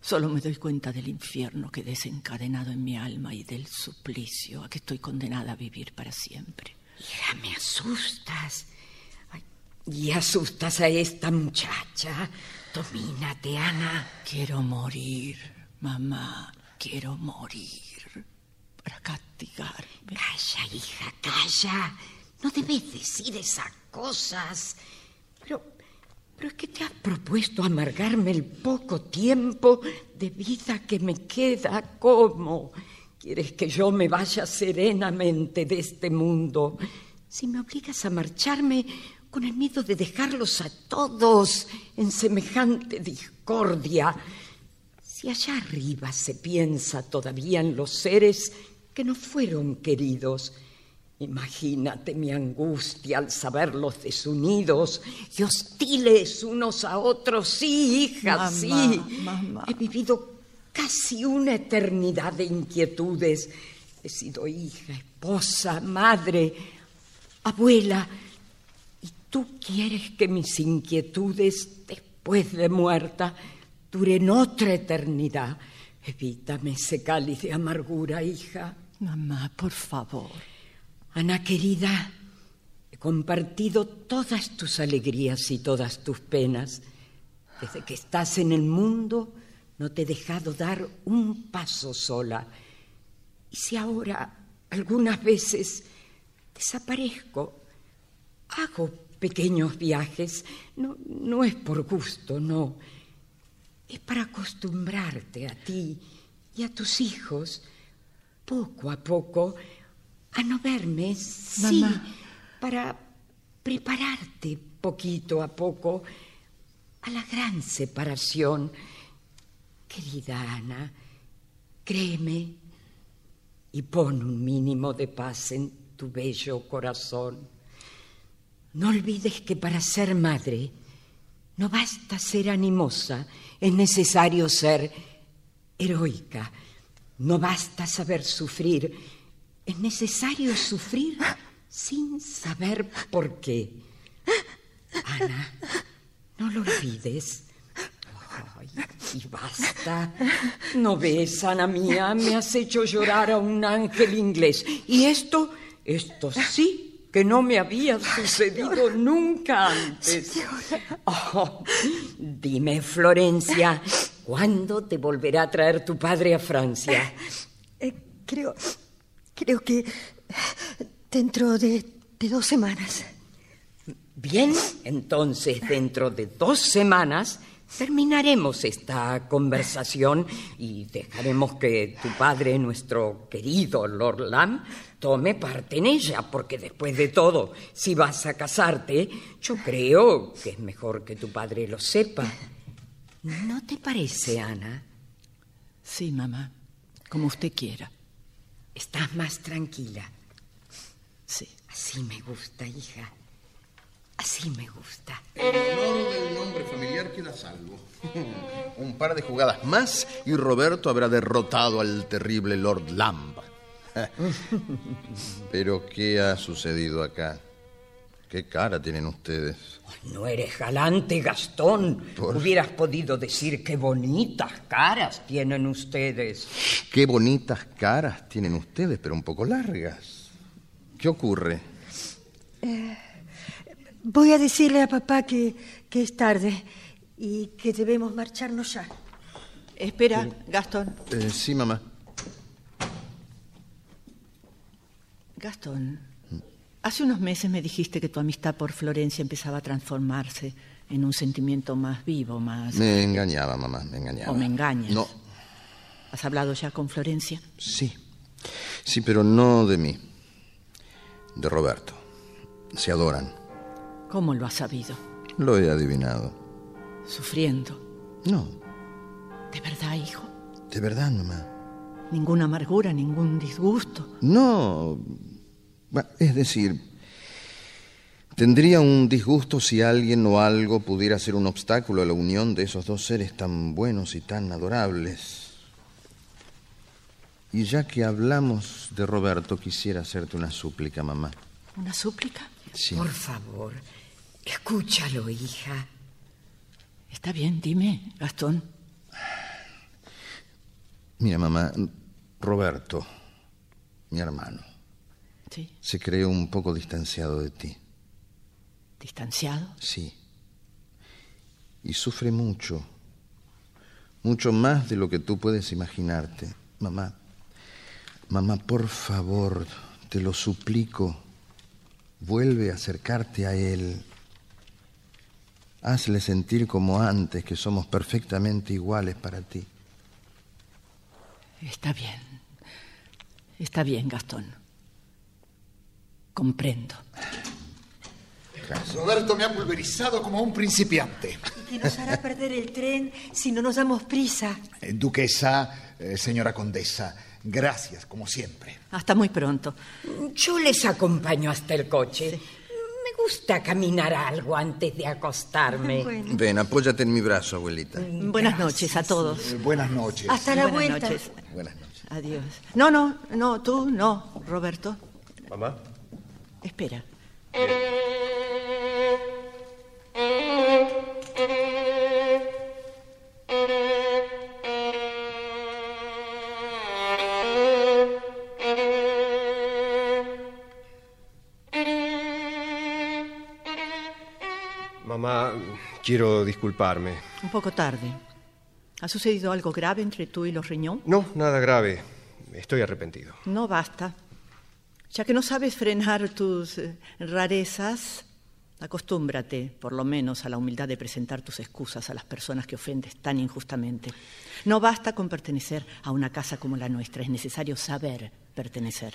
Solo me doy cuenta del infierno que he desencadenado en mi alma y del suplicio a que estoy condenada a vivir para siempre. Hija, me asustas. Ay, y asustas a esta muchacha. Domínate, Ana. Quiero morir, mamá. Quiero morir para castigarme. Calla, hija, calla. No debes decir esas cosas. Pero Pero es que propuesto amargarme el poco tiempo de vida que me queda. ¿Cómo? ¿Quieres que yo me vaya serenamente de este mundo? Si me obligas a marcharme con el miedo de dejarlos a todos en semejante discordia. Si allá arriba se piensa todavía en los seres que no fueron queridos, Imagínate mi angustia al saberlos desunidos y hostiles unos a otros. Sí, hija, sí. He vivido casi una eternidad de inquietudes. He sido hija, esposa, madre, abuela. Y tú quieres que mis inquietudes, después de muerta, duren otra eternidad. Evítame ese cáliz de amargura, hija. Mamá, por favor. Ana querida, he compartido todas tus alegrías y todas tus penas. Desde que estás en el mundo no te he dejado dar un paso sola. Y si ahora algunas veces desaparezco, hago pequeños viajes, no, no es por gusto, no. Es para acostumbrarte a ti y a tus hijos, poco a poco, a no verme, sí, para prepararte poquito a poco a la gran separación. Querida Ana, créeme y pon un mínimo de paz en tu bello corazón. No olvides que para ser madre no basta ser animosa, es necesario ser heroica. No basta saber sufrir, es necesario sufrir sin saber por qué. Ana, no lo olvides. Y basta. No ves, Ana mía, me has hecho llorar a un ángel inglés. Y esto, esto sí que no me había sucedido nunca antes. Oh, dime, Florencia, ¿cuándo te volverá a traer tu padre a Francia? Eh, creo, creo que dentro de, de dos semanas. Bien, entonces dentro de dos semanas terminaremos esta conversación y dejaremos que tu padre, nuestro querido Lord Lamb, tome parte en ella, porque después de todo, si vas a casarte, yo creo que es mejor que tu padre lo sepa. ¿No te parece, Ana? Sí, mamá, como usted quiera. ¿Estás más tranquila? Sí. Así me gusta, hija. Así me gusta. El honor del nombre familiar queda salvo. Un par de jugadas más y Roberto habrá derrotado al terrible Lord Lamb. Pero, ¿qué ha sucedido acá? ¿Qué cara tienen ustedes? No eres galante, Gastón. Hubieras podido decir qué bonitas caras tienen ustedes. Qué bonitas caras tienen ustedes, pero un poco largas. ¿Qué ocurre? Eh, voy a decirle a papá que, que es tarde y que debemos marcharnos ya. Espera, Gastón. Eh, sí, mamá. Gastón, hace unos meses me dijiste que tu amistad por Florencia empezaba a transformarse en un sentimiento más vivo, más... Me engañaba, mamá, me engañaba. ¿O me engañas? No. ¿Has hablado ya con Florencia? Sí. Sí, pero no de mí. De Roberto. Se adoran. ¿Cómo lo has sabido? Lo he adivinado. Sufriendo. No. ¿De verdad, hijo? De verdad, mamá. Ninguna amargura, ningún disgusto. No. Es decir, tendría un disgusto si alguien o algo pudiera ser un obstáculo a la unión de esos dos seres tan buenos y tan adorables. Y ya que hablamos de Roberto, quisiera hacerte una súplica, mamá. ¿Una súplica? Sí. Por favor, escúchalo, hija. Está bien, dime, Gastón. Mira, mamá, Roberto, mi hermano, Sí. se cree un poco distanciado de ti. ¿Distanciado? Sí. Y sufre mucho, mucho más de lo que tú puedes imaginarte. Mamá, mamá, por favor, te lo suplico, vuelve a acercarte a él. Hazle sentir como antes que somos perfectamente iguales para ti. Está bien. Está bien, Gastón. Comprendo. Roberto me ha pulverizado como un principiante. Que nos hará perder el tren si no nos damos prisa. Eh, Duquesa, eh, señora condesa, gracias como siempre. Hasta muy pronto. Yo les acompaño hasta el coche. Me gusta caminar algo antes de acostarme. Ven, apóyate en mi brazo, abuelita. Buenas noches a todos. Eh, buenas noches. Hasta la Buenas vuelta. noches. Buenas noches. Adiós. No, no, no, tú no, Roberto. Mamá. Espera. Mamá, quiero disculparme. Un poco tarde. ¿Ha sucedido algo grave entre tú y los riñón? No, nada grave. Estoy arrepentido. No basta. Ya que no sabes frenar tus eh, rarezas, acostúmbrate, por lo menos, a la humildad de presentar tus excusas a las personas que ofendes tan injustamente. No basta con pertenecer a una casa como la nuestra, es necesario saber pertenecer.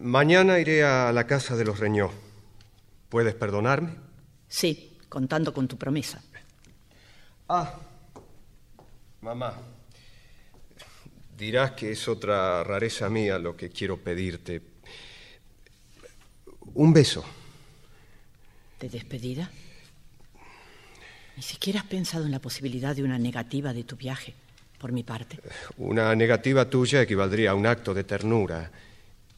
Mañana iré a la casa de los Reñó. ¿Puedes perdonarme? Sí, contando con tu promesa. Ah, mamá. Dirás que es otra rareza mía lo que quiero pedirte. Un beso. ¿De despedida? Ni siquiera has pensado en la posibilidad de una negativa de tu viaje, por mi parte. Una negativa tuya equivaldría a un acto de ternura.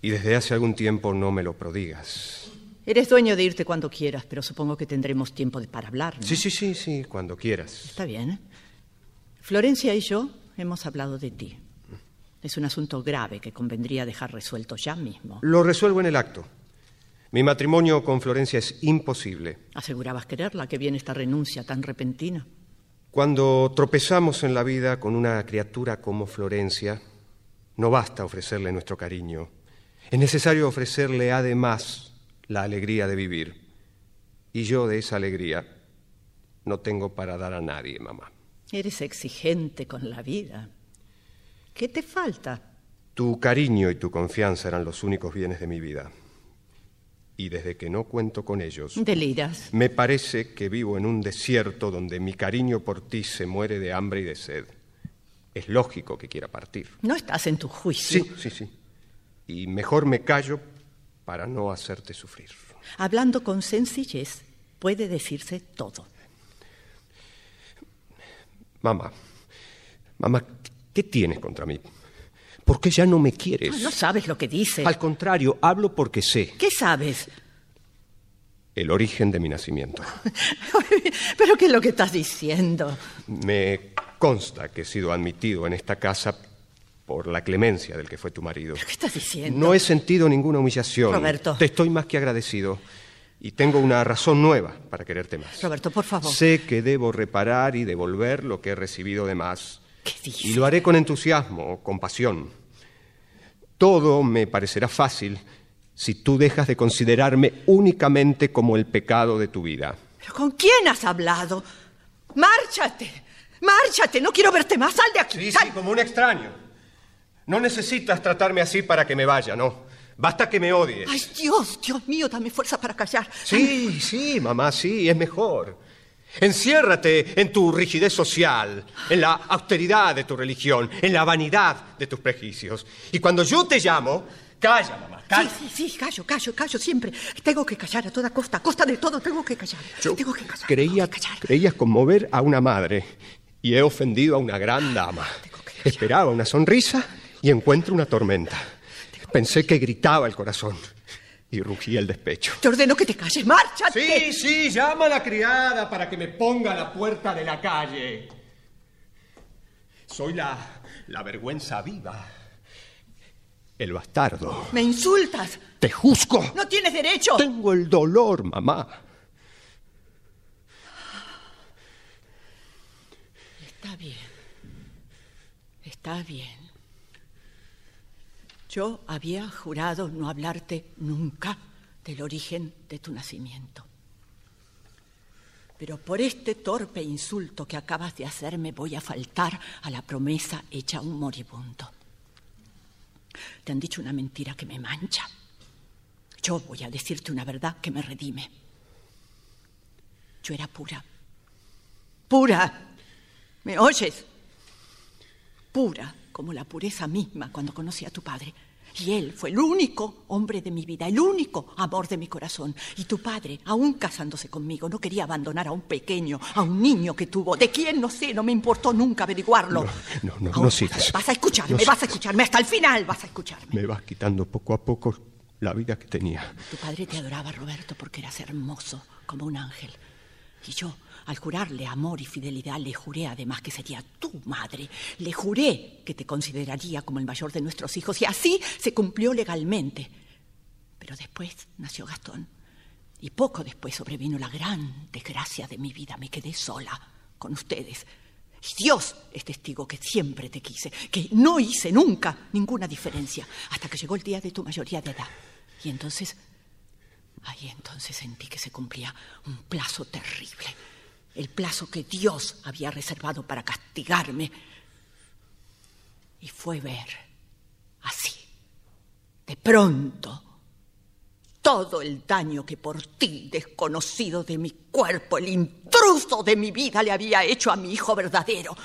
Y desde hace algún tiempo no me lo prodigas. Eres dueño de irte cuando quieras, pero supongo que tendremos tiempo de- para hablar. ¿no? Sí, sí, sí, sí, cuando quieras. Está bien. ¿eh? Florencia y yo hemos hablado de ti. Es un asunto grave que convendría dejar resuelto ya mismo. Lo resuelvo en el acto. Mi matrimonio con Florencia es imposible. Asegurabas quererla, que viene esta renuncia tan repentina. Cuando tropezamos en la vida con una criatura como Florencia, no basta ofrecerle nuestro cariño. Es necesario ofrecerle además la alegría de vivir. Y yo de esa alegría no tengo para dar a nadie, mamá. Eres exigente con la vida. ¿Qué te falta? Tu cariño y tu confianza eran los únicos bienes de mi vida. Y desde que no cuento con ellos, Deliras. me parece que vivo en un desierto donde mi cariño por ti se muere de hambre y de sed. Es lógico que quiera partir. No estás en tu juicio. Sí, sí, sí. Y mejor me callo para no hacerte sufrir. Hablando con sencillez, puede decirse todo. Mamá, mamá, ¿qué tienes contra mí? ¿Por qué ya no me quieres? No sabes lo que dice. Al contrario, hablo porque sé ¿Qué sabes? el origen de mi nacimiento. ¿Pero qué es lo que estás diciendo? Me consta que he sido admitido en esta casa por la clemencia del que fue tu marido. ¿Qué estás diciendo? No he sentido ninguna humillación. Roberto. Te estoy más que agradecido. Y tengo una razón nueva para quererte más. Roberto, por favor. Sé que debo reparar y devolver lo que he recibido de más. ¿Qué dices? Y lo haré con entusiasmo, con pasión. Todo me parecerá fácil si tú dejas de considerarme únicamente como el pecado de tu vida. ¿Pero con quién has hablado? ¡Márchate! ¡Márchate! No quiero verte más. ¡Sal de aquí! Sí, ¡Sal! sí, como un extraño. No necesitas tratarme así para que me vaya, no. Basta que me odies. ¡Ay, Dios! Dios mío, dame fuerza para callar. Sí, sí, mamá, sí, es mejor. Enciérrate en tu rigidez social, en la austeridad de tu religión, en la vanidad de tus prejuicios. Y cuando yo te llamo, calla, mamá, calla. Sí, sí, sí, callo, callo, callo, siempre. Tengo que callar a toda costa, a costa de todo, tengo que callar. Yo tengo que callar. creía, tengo que callar. creías conmover a una madre y he ofendido a una gran dama. Esperaba una sonrisa y encuentro una tormenta. Pensé que gritaba el corazón y rugía el despecho. Te ordeno que te calles, márchate. Sí, sí, llama a la criada para que me ponga a la puerta de la calle. Soy la, la vergüenza viva. El bastardo. Me insultas. Te juzgo. No tienes derecho. Tengo el dolor, mamá. Está bien. Está bien. Yo había jurado no hablarte nunca del origen de tu nacimiento. Pero por este torpe insulto que acabas de hacerme voy a faltar a la promesa hecha a un moribundo. Te han dicho una mentira que me mancha. Yo voy a decirte una verdad que me redime. Yo era pura. Pura. ¿Me oyes? Pura como la pureza misma cuando conocí a tu padre. Y él fue el único hombre de mi vida, el único amor de mi corazón. Y tu padre, aún casándose conmigo, no quería abandonar a un pequeño, a un niño que tuvo. ¿De quién? No sé, no me importó nunca averiguarlo. No, no, no, no sigas. Vas a escucharme, No vas a escucharme, hasta el final vas a escucharme. Me vas quitando poco a poco la vida que tenía. Tu padre te adoraba, Roberto, porque eras hermoso, como un ángel. Y yo, al jurarle amor y fidelidad, le juré además que sería tu madre. Le juré que te consideraría como el mayor de nuestros hijos. Y así se cumplió legalmente. Pero después nació Gastón. Y poco después sobrevino la gran desgracia de mi vida. Me quedé sola con ustedes. Dios es testigo que siempre te quise, que no hice nunca ninguna diferencia, hasta que llegó el día de tu mayoría de edad. Y entonces, ahí entonces sentí que se cumplía un plazo terrible, el plazo que Dios había reservado para castigarme. Y fue ver, así, de pronto, todo el daño que por ti, desconocido de mi cuerpo, el intruso de mi vida, le había hecho a mi hijo verdadero.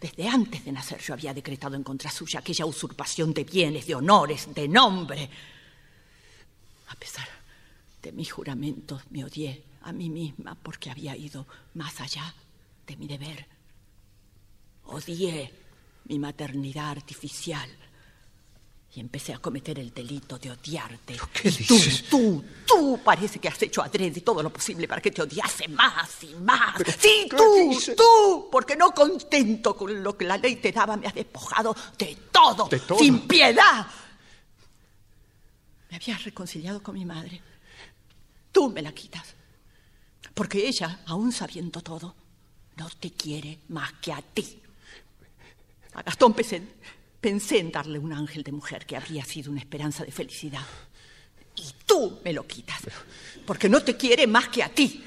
Desde antes de nacer yo había decretado en contra suya aquella usurpación de bienes, de honores, de nombre. A pesar de mis juramentos, me odié a mí misma porque había ido más allá de mi deber. Odié mi maternidad artificial y empecé a cometer el delito de odiarte. ¿Qué Y tú, dices? tú, tú parece que has hecho adrede todo lo posible para que te odiase más y más. Pero, sí, ¿qué tú, dices? tú, porque no contento con lo que la ley te daba, me has despojado de todo, De todo. sin piedad. Me habías reconciliado con mi madre. Tú me la quitas. Porque ella, aún sabiendo todo, no te quiere más que a ti. A Gastón pensé, pensé en darle un ángel de mujer que habría sido una esperanza de felicidad. Y tú me lo quitas. Porque no te quiere más que a ti.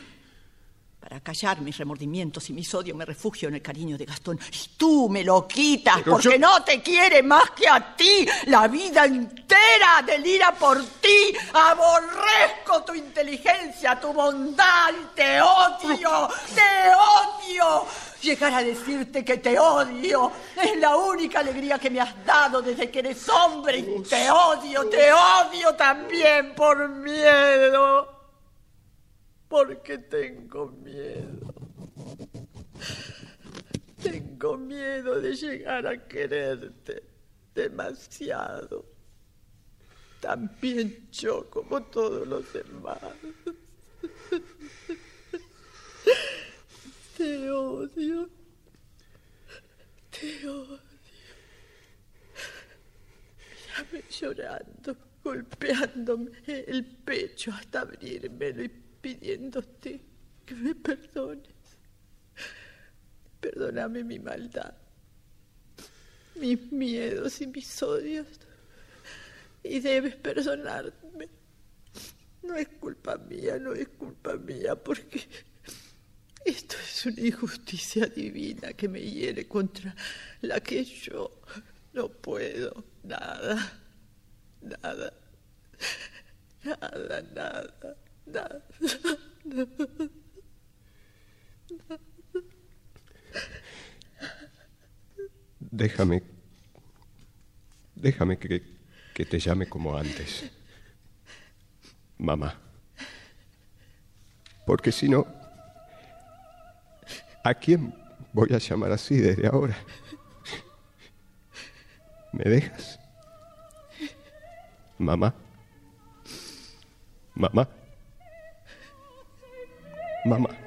Para callar mis remordimientos y mis odios me refugio en el cariño de Gastón. Y tú me lo quitas Pero porque yo- no te quiere más que a ti. La vida entera delira por ti. Aborrezco tu inteligencia, tu bondad y te odio. Te odio. Llegar a decirte que te odio es la única alegría que me has dado desde que eres hombre. Y te odio, te odio también por miedo porque tengo miedo. Tengo miedo de llegar a quererte demasiado. También yo como todos los demás. Te odio. Te odio. Mírame llorando, golpeándome el pecho hasta abrirme y pidiéndote que me perdones. Perdóname mi maldad, mis miedos y mis odios. Y debes perdonarme. No es culpa mía, no es culpa mía, porque esto es una injusticia divina que me hiere contra la que yo no puedo nada, nada, nada, nada. Déjame. Déjame que, que te llame como antes. Mamá. Porque si no. ¿A quién voy a llamar así desde ahora? ¿Me dejas? Mamá. Mamá. Mamá.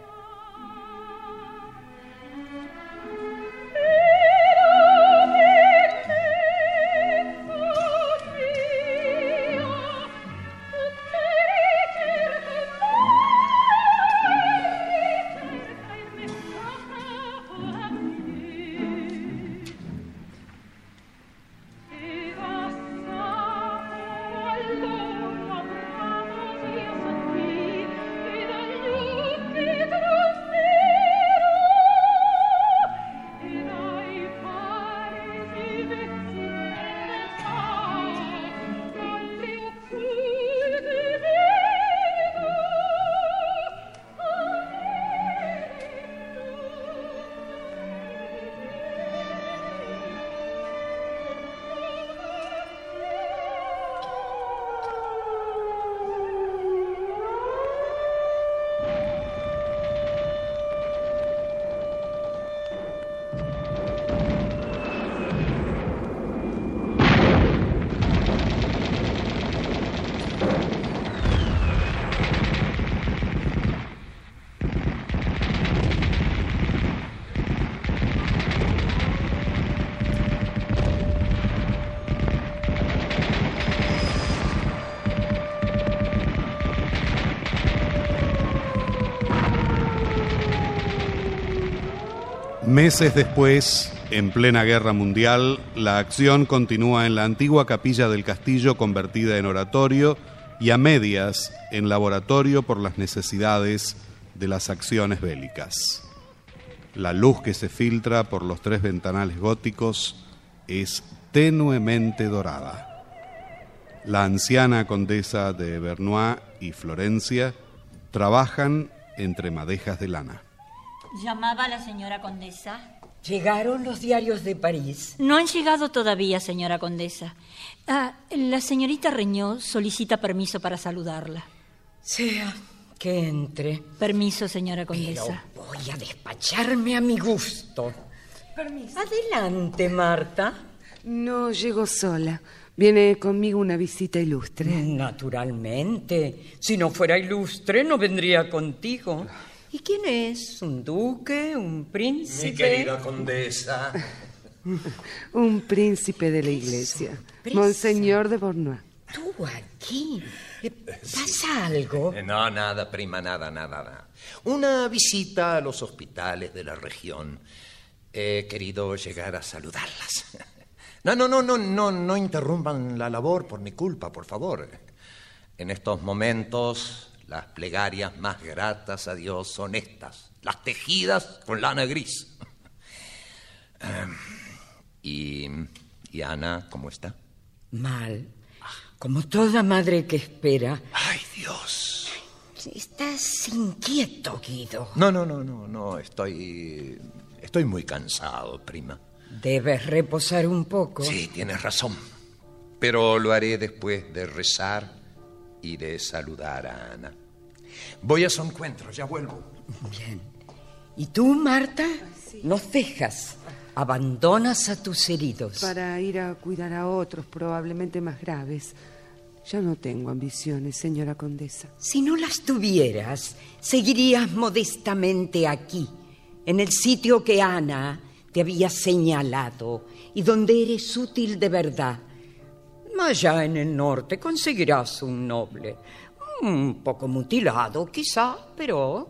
Meses después, en plena guerra mundial, la acción continúa en la antigua capilla del castillo convertida en oratorio y a medias en laboratorio por las necesidades de las acciones bélicas. La luz que se filtra por los tres ventanales góticos es tenuemente dorada. La anciana condesa de Vernois y Florencia trabajan entre madejas de lana. ¿Llamaba a la señora condesa? ¿Llegaron los diarios de París? No han llegado todavía, señora condesa. Ah, la señorita Reñó solicita permiso para saludarla. Sea que entre. Permiso, señora condesa. Pero voy a despacharme a mi gusto. Permiso. Adelante, Marta. No llego sola. Viene conmigo una visita ilustre. Naturalmente. Si no fuera ilustre, no vendría contigo. ¿Y quién es? ¿Un duque? ¿Un príncipe? Mi querida condesa. Un príncipe de la iglesia. Monseñor de Bournois. ¿Tú aquí? Eh, ¿Pasa algo? Eh, No, nada, prima, nada, nada, nada. Una visita a los hospitales de la región. He querido llegar a saludarlas. No, no, no, no, no, no interrumpan la labor por mi culpa, por favor. En estos momentos, las plegarias más gratas a Dios son estas, las tejidas con lana gris. Em, y, y Ana, ¿cómo está? Mal. Como toda madre que espera. ¡Ay, Dios! Estás inquieto, Guido. No, no, no, no, no, estoy. Estoy muy cansado, prima. Debes reposar un poco. Sí, tienes razón. Pero lo haré después de rezar y de saludar a Ana. Voy a su encuentro, ya vuelvo. Bien. ¿Y tú, Marta? Nos dejas. Abandonas a tus heridos. Para ir a cuidar a otros, probablemente más graves. Ya no tengo ambiciones, señora condesa. Si no las tuvieras, seguirías modestamente aquí, en el sitio que Ana te había señalado y donde eres útil de verdad. Allá en el norte conseguirás un noble, un poco mutilado quizá, pero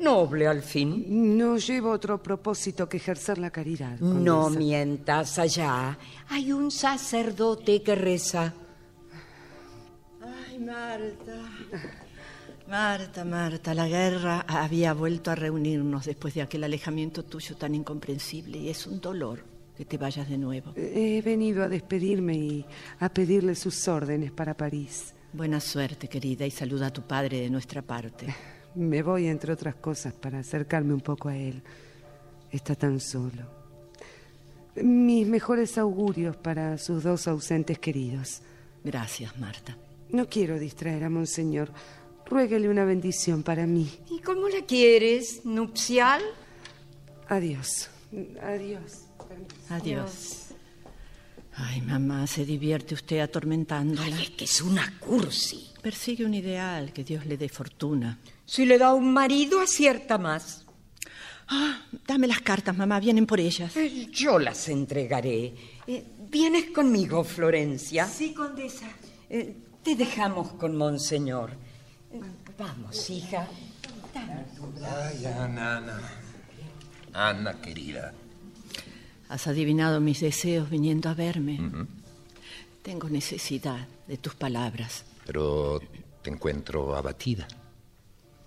noble al fin. No llevo otro propósito que ejercer la caridad. No mientas allá. Hay un sacerdote que reza. Ay, Marta. Marta, Marta, la guerra había vuelto a reunirnos después de aquel alejamiento tuyo tan incomprensible y es un dolor que te vayas de nuevo. He venido a despedirme y a pedirle sus órdenes para París. Buena suerte, querida, y saluda a tu padre de nuestra parte. Me voy, entre otras cosas, para acercarme un poco a él. Está tan solo. Mis mejores augurios para sus dos ausentes queridos. Gracias, Marta. No quiero distraer a Monseñor. Ruéguele una bendición para mí. ¿Y cómo la quieres? ¿Nupcial? Adiós. Adiós. Adiós. Ay, mamá, se divierte usted atormentándola. Ay, es que es una cursi. Persigue un ideal, que Dios le dé fortuna. Si le da un marido, acierta más. Ah, dame las cartas, mamá, vienen por ellas. Eh, Yo las entregaré. Eh, ¿Vienes conmigo, Florencia? Sí, condesa. Eh, te dejamos con Monseñor. Eh, Vamos, hija. Dame. Ay, Ana, Ana. Ana, querida. Has adivinado mis deseos viniendo a verme. Tengo necesidad de tus palabras. Pero te encuentro abatida.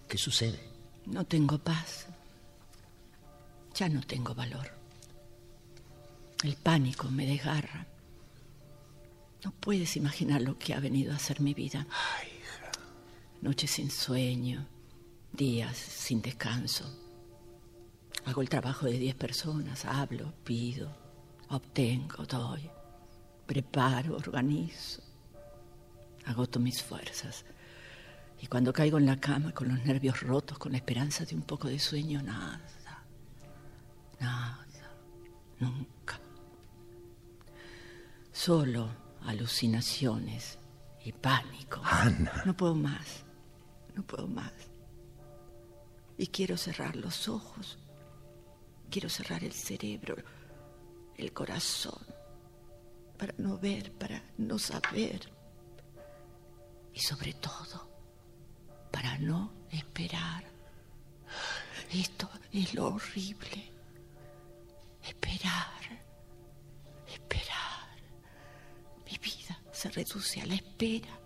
¿Qué sucede? No tengo paz. Ya no tengo valor. El pánico me desgarra. No puedes imaginar lo que ha venido a ser mi vida. Noches sin sueño, días sin descanso. Hago el trabajo de diez personas, hablo, pido, obtengo, doy, preparo, organizo. Agoto mis fuerzas. Y cuando caigo en la cama con los nervios rotos, con la esperanza de un poco de sueño, nada, nada, nunca. Solo alucinaciones y pánico. Ana. No puedo más, no puedo más. Y quiero cerrar los ojos, Quiero cerrar el cerebro, el corazón, para no ver, para no saber. Y sobre todo, para no esperar. Esto es lo horrible. Esperar, esperar. Mi vida se reduce a la espera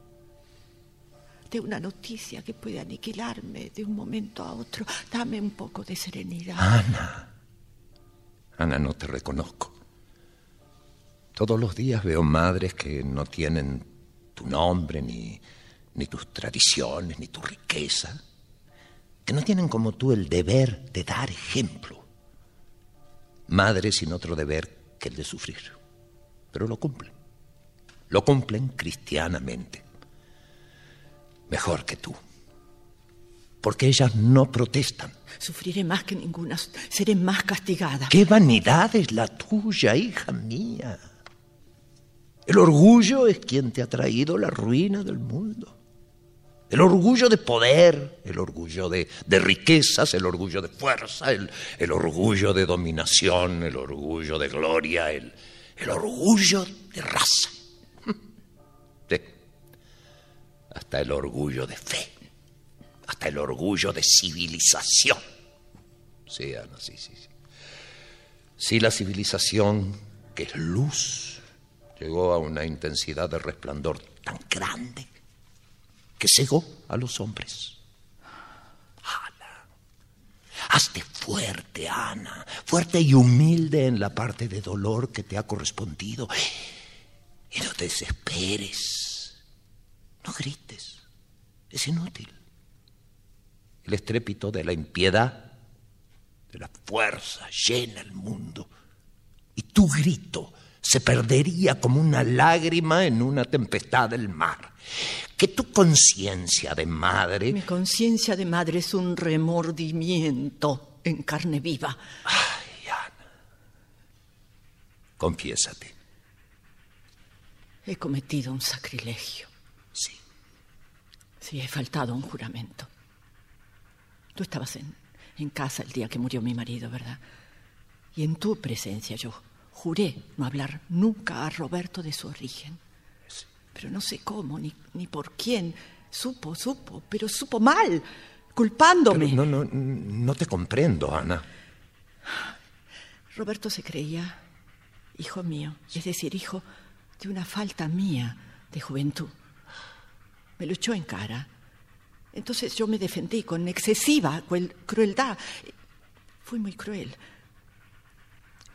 de una noticia que puede aniquilarme de un momento a otro. Dame un poco de serenidad. Ana. Ana, no te reconozco. Todos los días veo madres que no tienen tu nombre, ni, ni tus tradiciones, ni tu riqueza, que no tienen como tú el deber de dar ejemplo. Madres sin otro deber que el de sufrir. Pero lo cumplen. Lo cumplen cristianamente. Mejor que tú. Porque ellas no protestan. Sufriré más que ninguna, seré más castigada. ¿Qué vanidad es la tuya, hija mía? El orgullo es quien te ha traído la ruina del mundo. El orgullo de poder, el orgullo de, riquezas, el orgullo de fuerza, el, el, orgullo de dominación, el orgullo de gloria, el, el orgullo de raza. Sí. Hasta el orgullo de fe, hasta el orgullo de civilización. Sí, Ana, sí, sí, sí. Sí, la civilización, que es luz, llegó a una intensidad de resplandor tan grande que cegó a los hombres. Ana, hazte fuerte, Ana, fuerte y humilde en la parte de dolor que te ha correspondido. Y no te desesperes, no grites, es inútil. El estrépito de la impiedad, de la fuerza, llena el mundo. Y tu grito se perdería como una lágrima en una tempestad del mar. Que tu conciencia de madre... Mi conciencia de madre es un remordimiento en carne viva. Ay, Ana. Confiésate. He cometido un sacrilegio. Sí. Sí, he faltado a un juramento. Tú estabas en, en casa el día que murió mi marido, ¿verdad? Y en tu presencia yo juré no hablar nunca a Roberto de su origen. Pero no sé cómo ni, ni por quién. Supo, supo, pero supo mal, culpándome. Pero no, no, no te comprendo, Ana. Roberto se creía hijo mío, es decir, hijo de una falta mía de juventud. Me lo echó en cara. Entonces yo me defendí con excesiva crueldad. Fui muy cruel.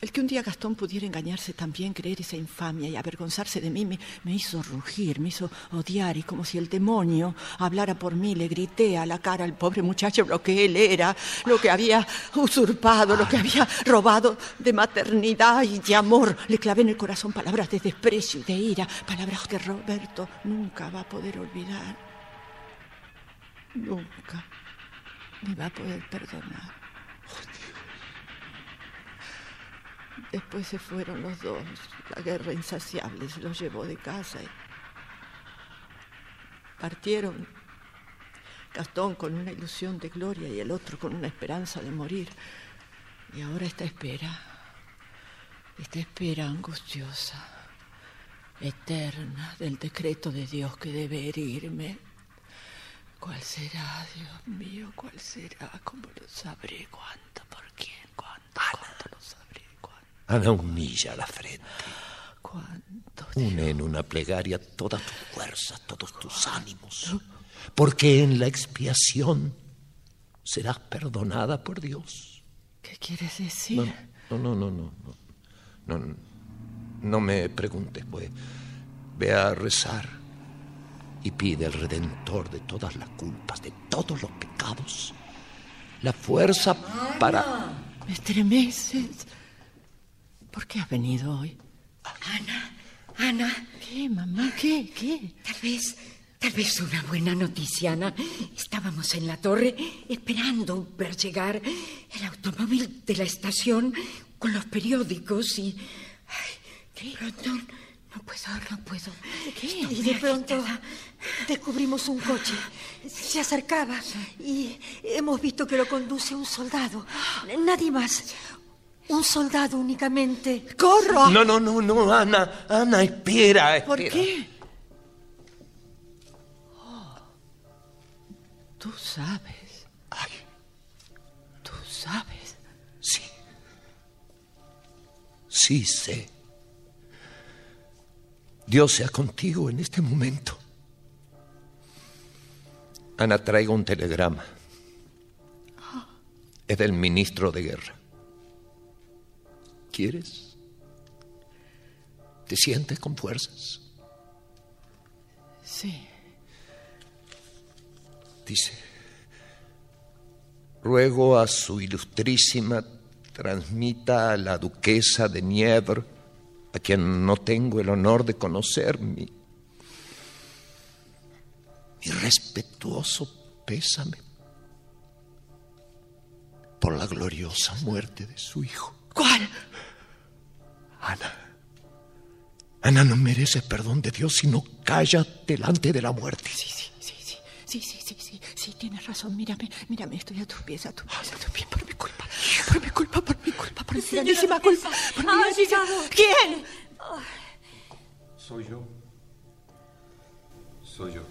El que un día Gastón pudiera engañarse también, creer esa infamia y avergonzarse de mí, me, me, hizo rugir, me hizo odiar y como si el demonio hablara por mí, le grité a la cara al pobre muchacho lo que él era, lo que había usurpado, lo que había robado de maternidad y de amor. Le clavé en el corazón palabras de desprecio y de ira, palabras que Roberto nunca va a poder olvidar. Nunca. Ni va a poder perdonar. Después se fueron los dos. La guerra insaciable se los llevó de casa. Y partieron. Gastón con una ilusión de gloria y el otro con una esperanza de morir. Y ahora esta espera, esta espera angustiosa, eterna del decreto de Dios que debe herirme. ¿Cuál será, Dios mío? ¿Cuál será? ¿Cómo lo sabré? ¿Cuánto? ¿Por quién? ¿Cuánto? ¿Cuánto lo sabré? Ana humilla la frente. ¿Cuánto? Une en una plegaria todas tus fuerzas, todos tus ánimos. Porque en la expiación serás perdonada por Dios. ¿Qué quieres decir? No, no, no, no, no. No, no me preguntes, pues. Ve a rezar y pide al Redentor de todas las culpas, de todos los pecados, la fuerza para... Me estremeces. ¿Por qué has venido hoy? Ana, Ana. ¿Qué, mamá? ¿Qué? ¿Qué? Tal vez, tal vez una buena noticia, Ana. Estábamos en la torre esperando ver llegar el automóvil de la estación con los periódicos y... Ay, ¿Qué? Pronto, no puedo, no puedo. ¿Qué? Y de pronto descubrimos un coche. Se acercaba y hemos visto que lo conduce un soldado. Nadie más. Un soldado únicamente. ¡Corro! No, no, no, no, Ana, Ana, espera, espera. ¿Por qué? Oh, tú sabes. Ay. Tú sabes. Sí. Sí sé. Dios sea contigo en este momento. Ana, traigo un telegrama. Es del ministro de guerra. ¿Quieres? ¿Te sientes con fuerzas? Sí. Dice, ruego a su ilustrísima transmita a la duquesa de Nievre, a quien no tengo el honor de conocer, mi, mi respetuoso pésame por la gloriosa muerte de su hijo. ¿Cuál? Ana. Ana no merece perdón de Dios si no calla delante de la muerte. Sí, sí, sí, sí, sí, sí, sí, tienes razón. Mírame, mírame, estoy a tus pies, a tus pies, a tus pies, por mi culpa, por mi culpa, por mi culpa, por mi grandísima culpa. Por mi grandísima-. ¿Quién? Soy yo. Soy yo.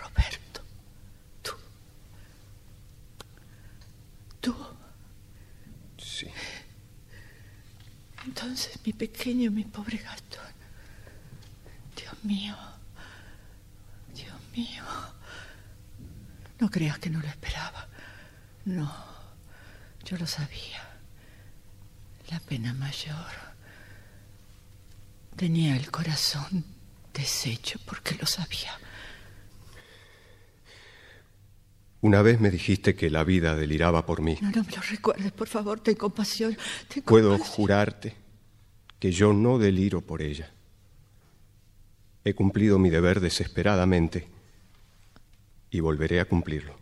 Roberto, tú. Tú. Sí. Entonces, mi pequeño, mi pobre Gastón. Dios mío. Dios mío. No creas que no lo esperaba. No. Yo lo sabía. La pena mayor. Tenía el corazón deshecho porque lo sabía. Una vez me dijiste que la vida deliraba por mí. No, no me lo recuerdes, por favor, ten compasión. ten Puedo compasión. jurarte que yo no deliro por ella. He cumplido mi deber desesperadamente y volveré a cumplirlo.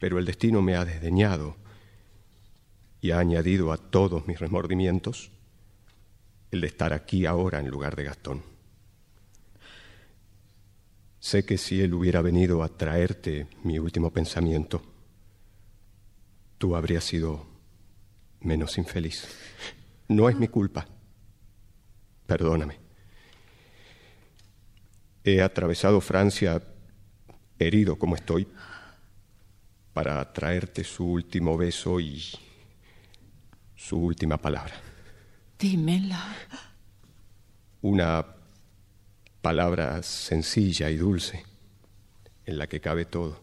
Pero el destino me ha desdeñado y ha añadido a todos mis remordimientos el de estar aquí ahora en lugar de Gastón. Sé que si él hubiera venido a traerte mi último pensamiento, tú habrías sido menos infeliz. No es mi culpa. Perdóname. He atravesado Francia herido como estoy para traerte su último beso y su última palabra. Dímela. Una palabra sencilla y dulce en la que cabe todo.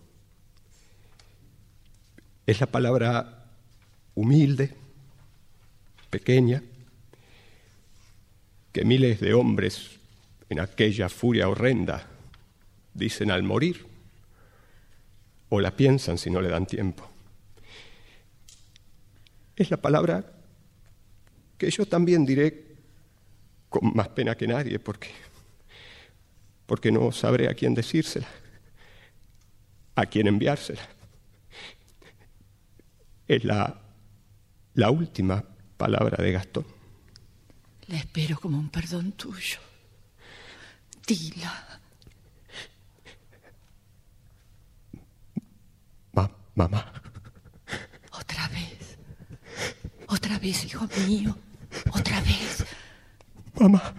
Es la palabra humilde, pequeña, que miles de hombres en aquella furia horrenda dicen al morir o la piensan si no le dan tiempo. Es la palabra que yo también diré con más pena que nadie, porque, porque no sabré a quién decírsela, a quién enviársela. Es la, la última palabra de Gastón. La espero como un perdón tuyo. Dila. Ma- mamá, Otra vez. Otra vez, hijo mío. Otra vez. mamá,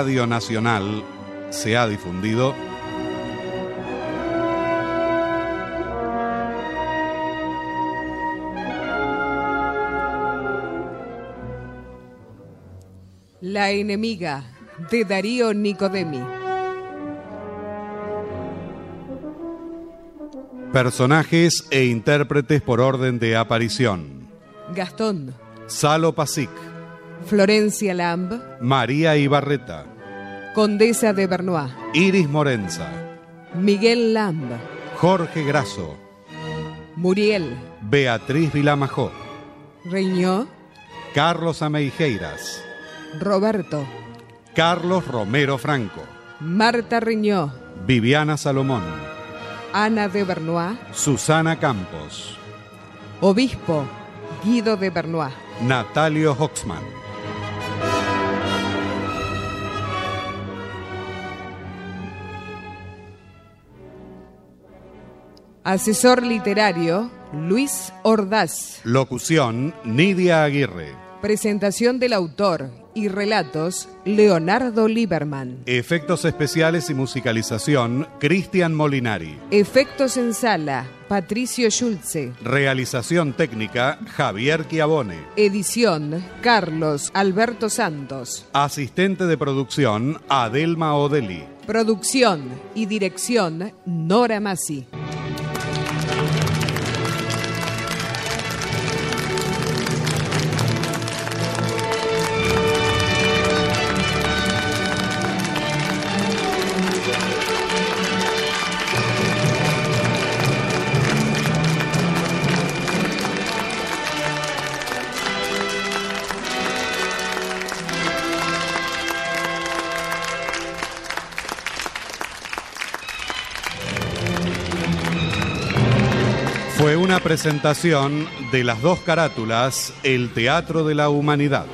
Radio Nacional se ha difundido La enemiga de Darío Nicodemi. Personajes e intérpretes por orden de aparición. Gastón, Salo Pasic, Florencia Lamb, María Ibarreta, Condesa de Bernois, Iris Morenza, Miguel Lamb, Jorge Grasso, Muriel, Beatriz Vilamajó, Reñó, Carlos Ameijeiras, Roberto, Carlos Romero Franco, Marta Reñó, Viviana Salomón, Ana de Bernois, Susana Campos, Obispo, Guido de Bernois, Natalio Hoxman. Asesor literario, Luis Ordaz. Locución, Nidia Aguirre. Presentación del autor y relatos, Leonardo Lieberman. Efectos especiales y musicalización, Cristian Molinari. Efectos en sala, Patricio Schulze. Realización técnica, Javier Chiavone. Edición, Carlos Alberto Santos. Asistente de producción, Adelma Odeli. Producción y dirección, Nora Massi. Presentación de las dos carátulas, El Teatro de la Humanidad.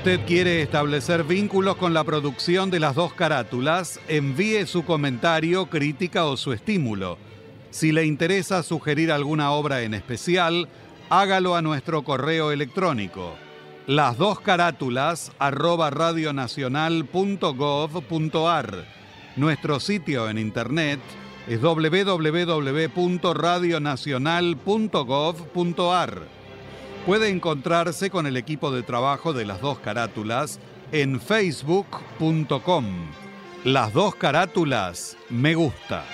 Usted quiere establecer vínculos con la producción de las dos carátulas, envíe su comentario, crítica o su estímulo. Si le interesa sugerir alguna obra en especial, hágalo a nuestro correo electrónico. Las dos carátulas. Nuestro sitio en internet es www.radionacional.gov.ar. Puede encontrarse con el equipo de trabajo de las dos carátulas en facebook.com. Las dos carátulas me gusta.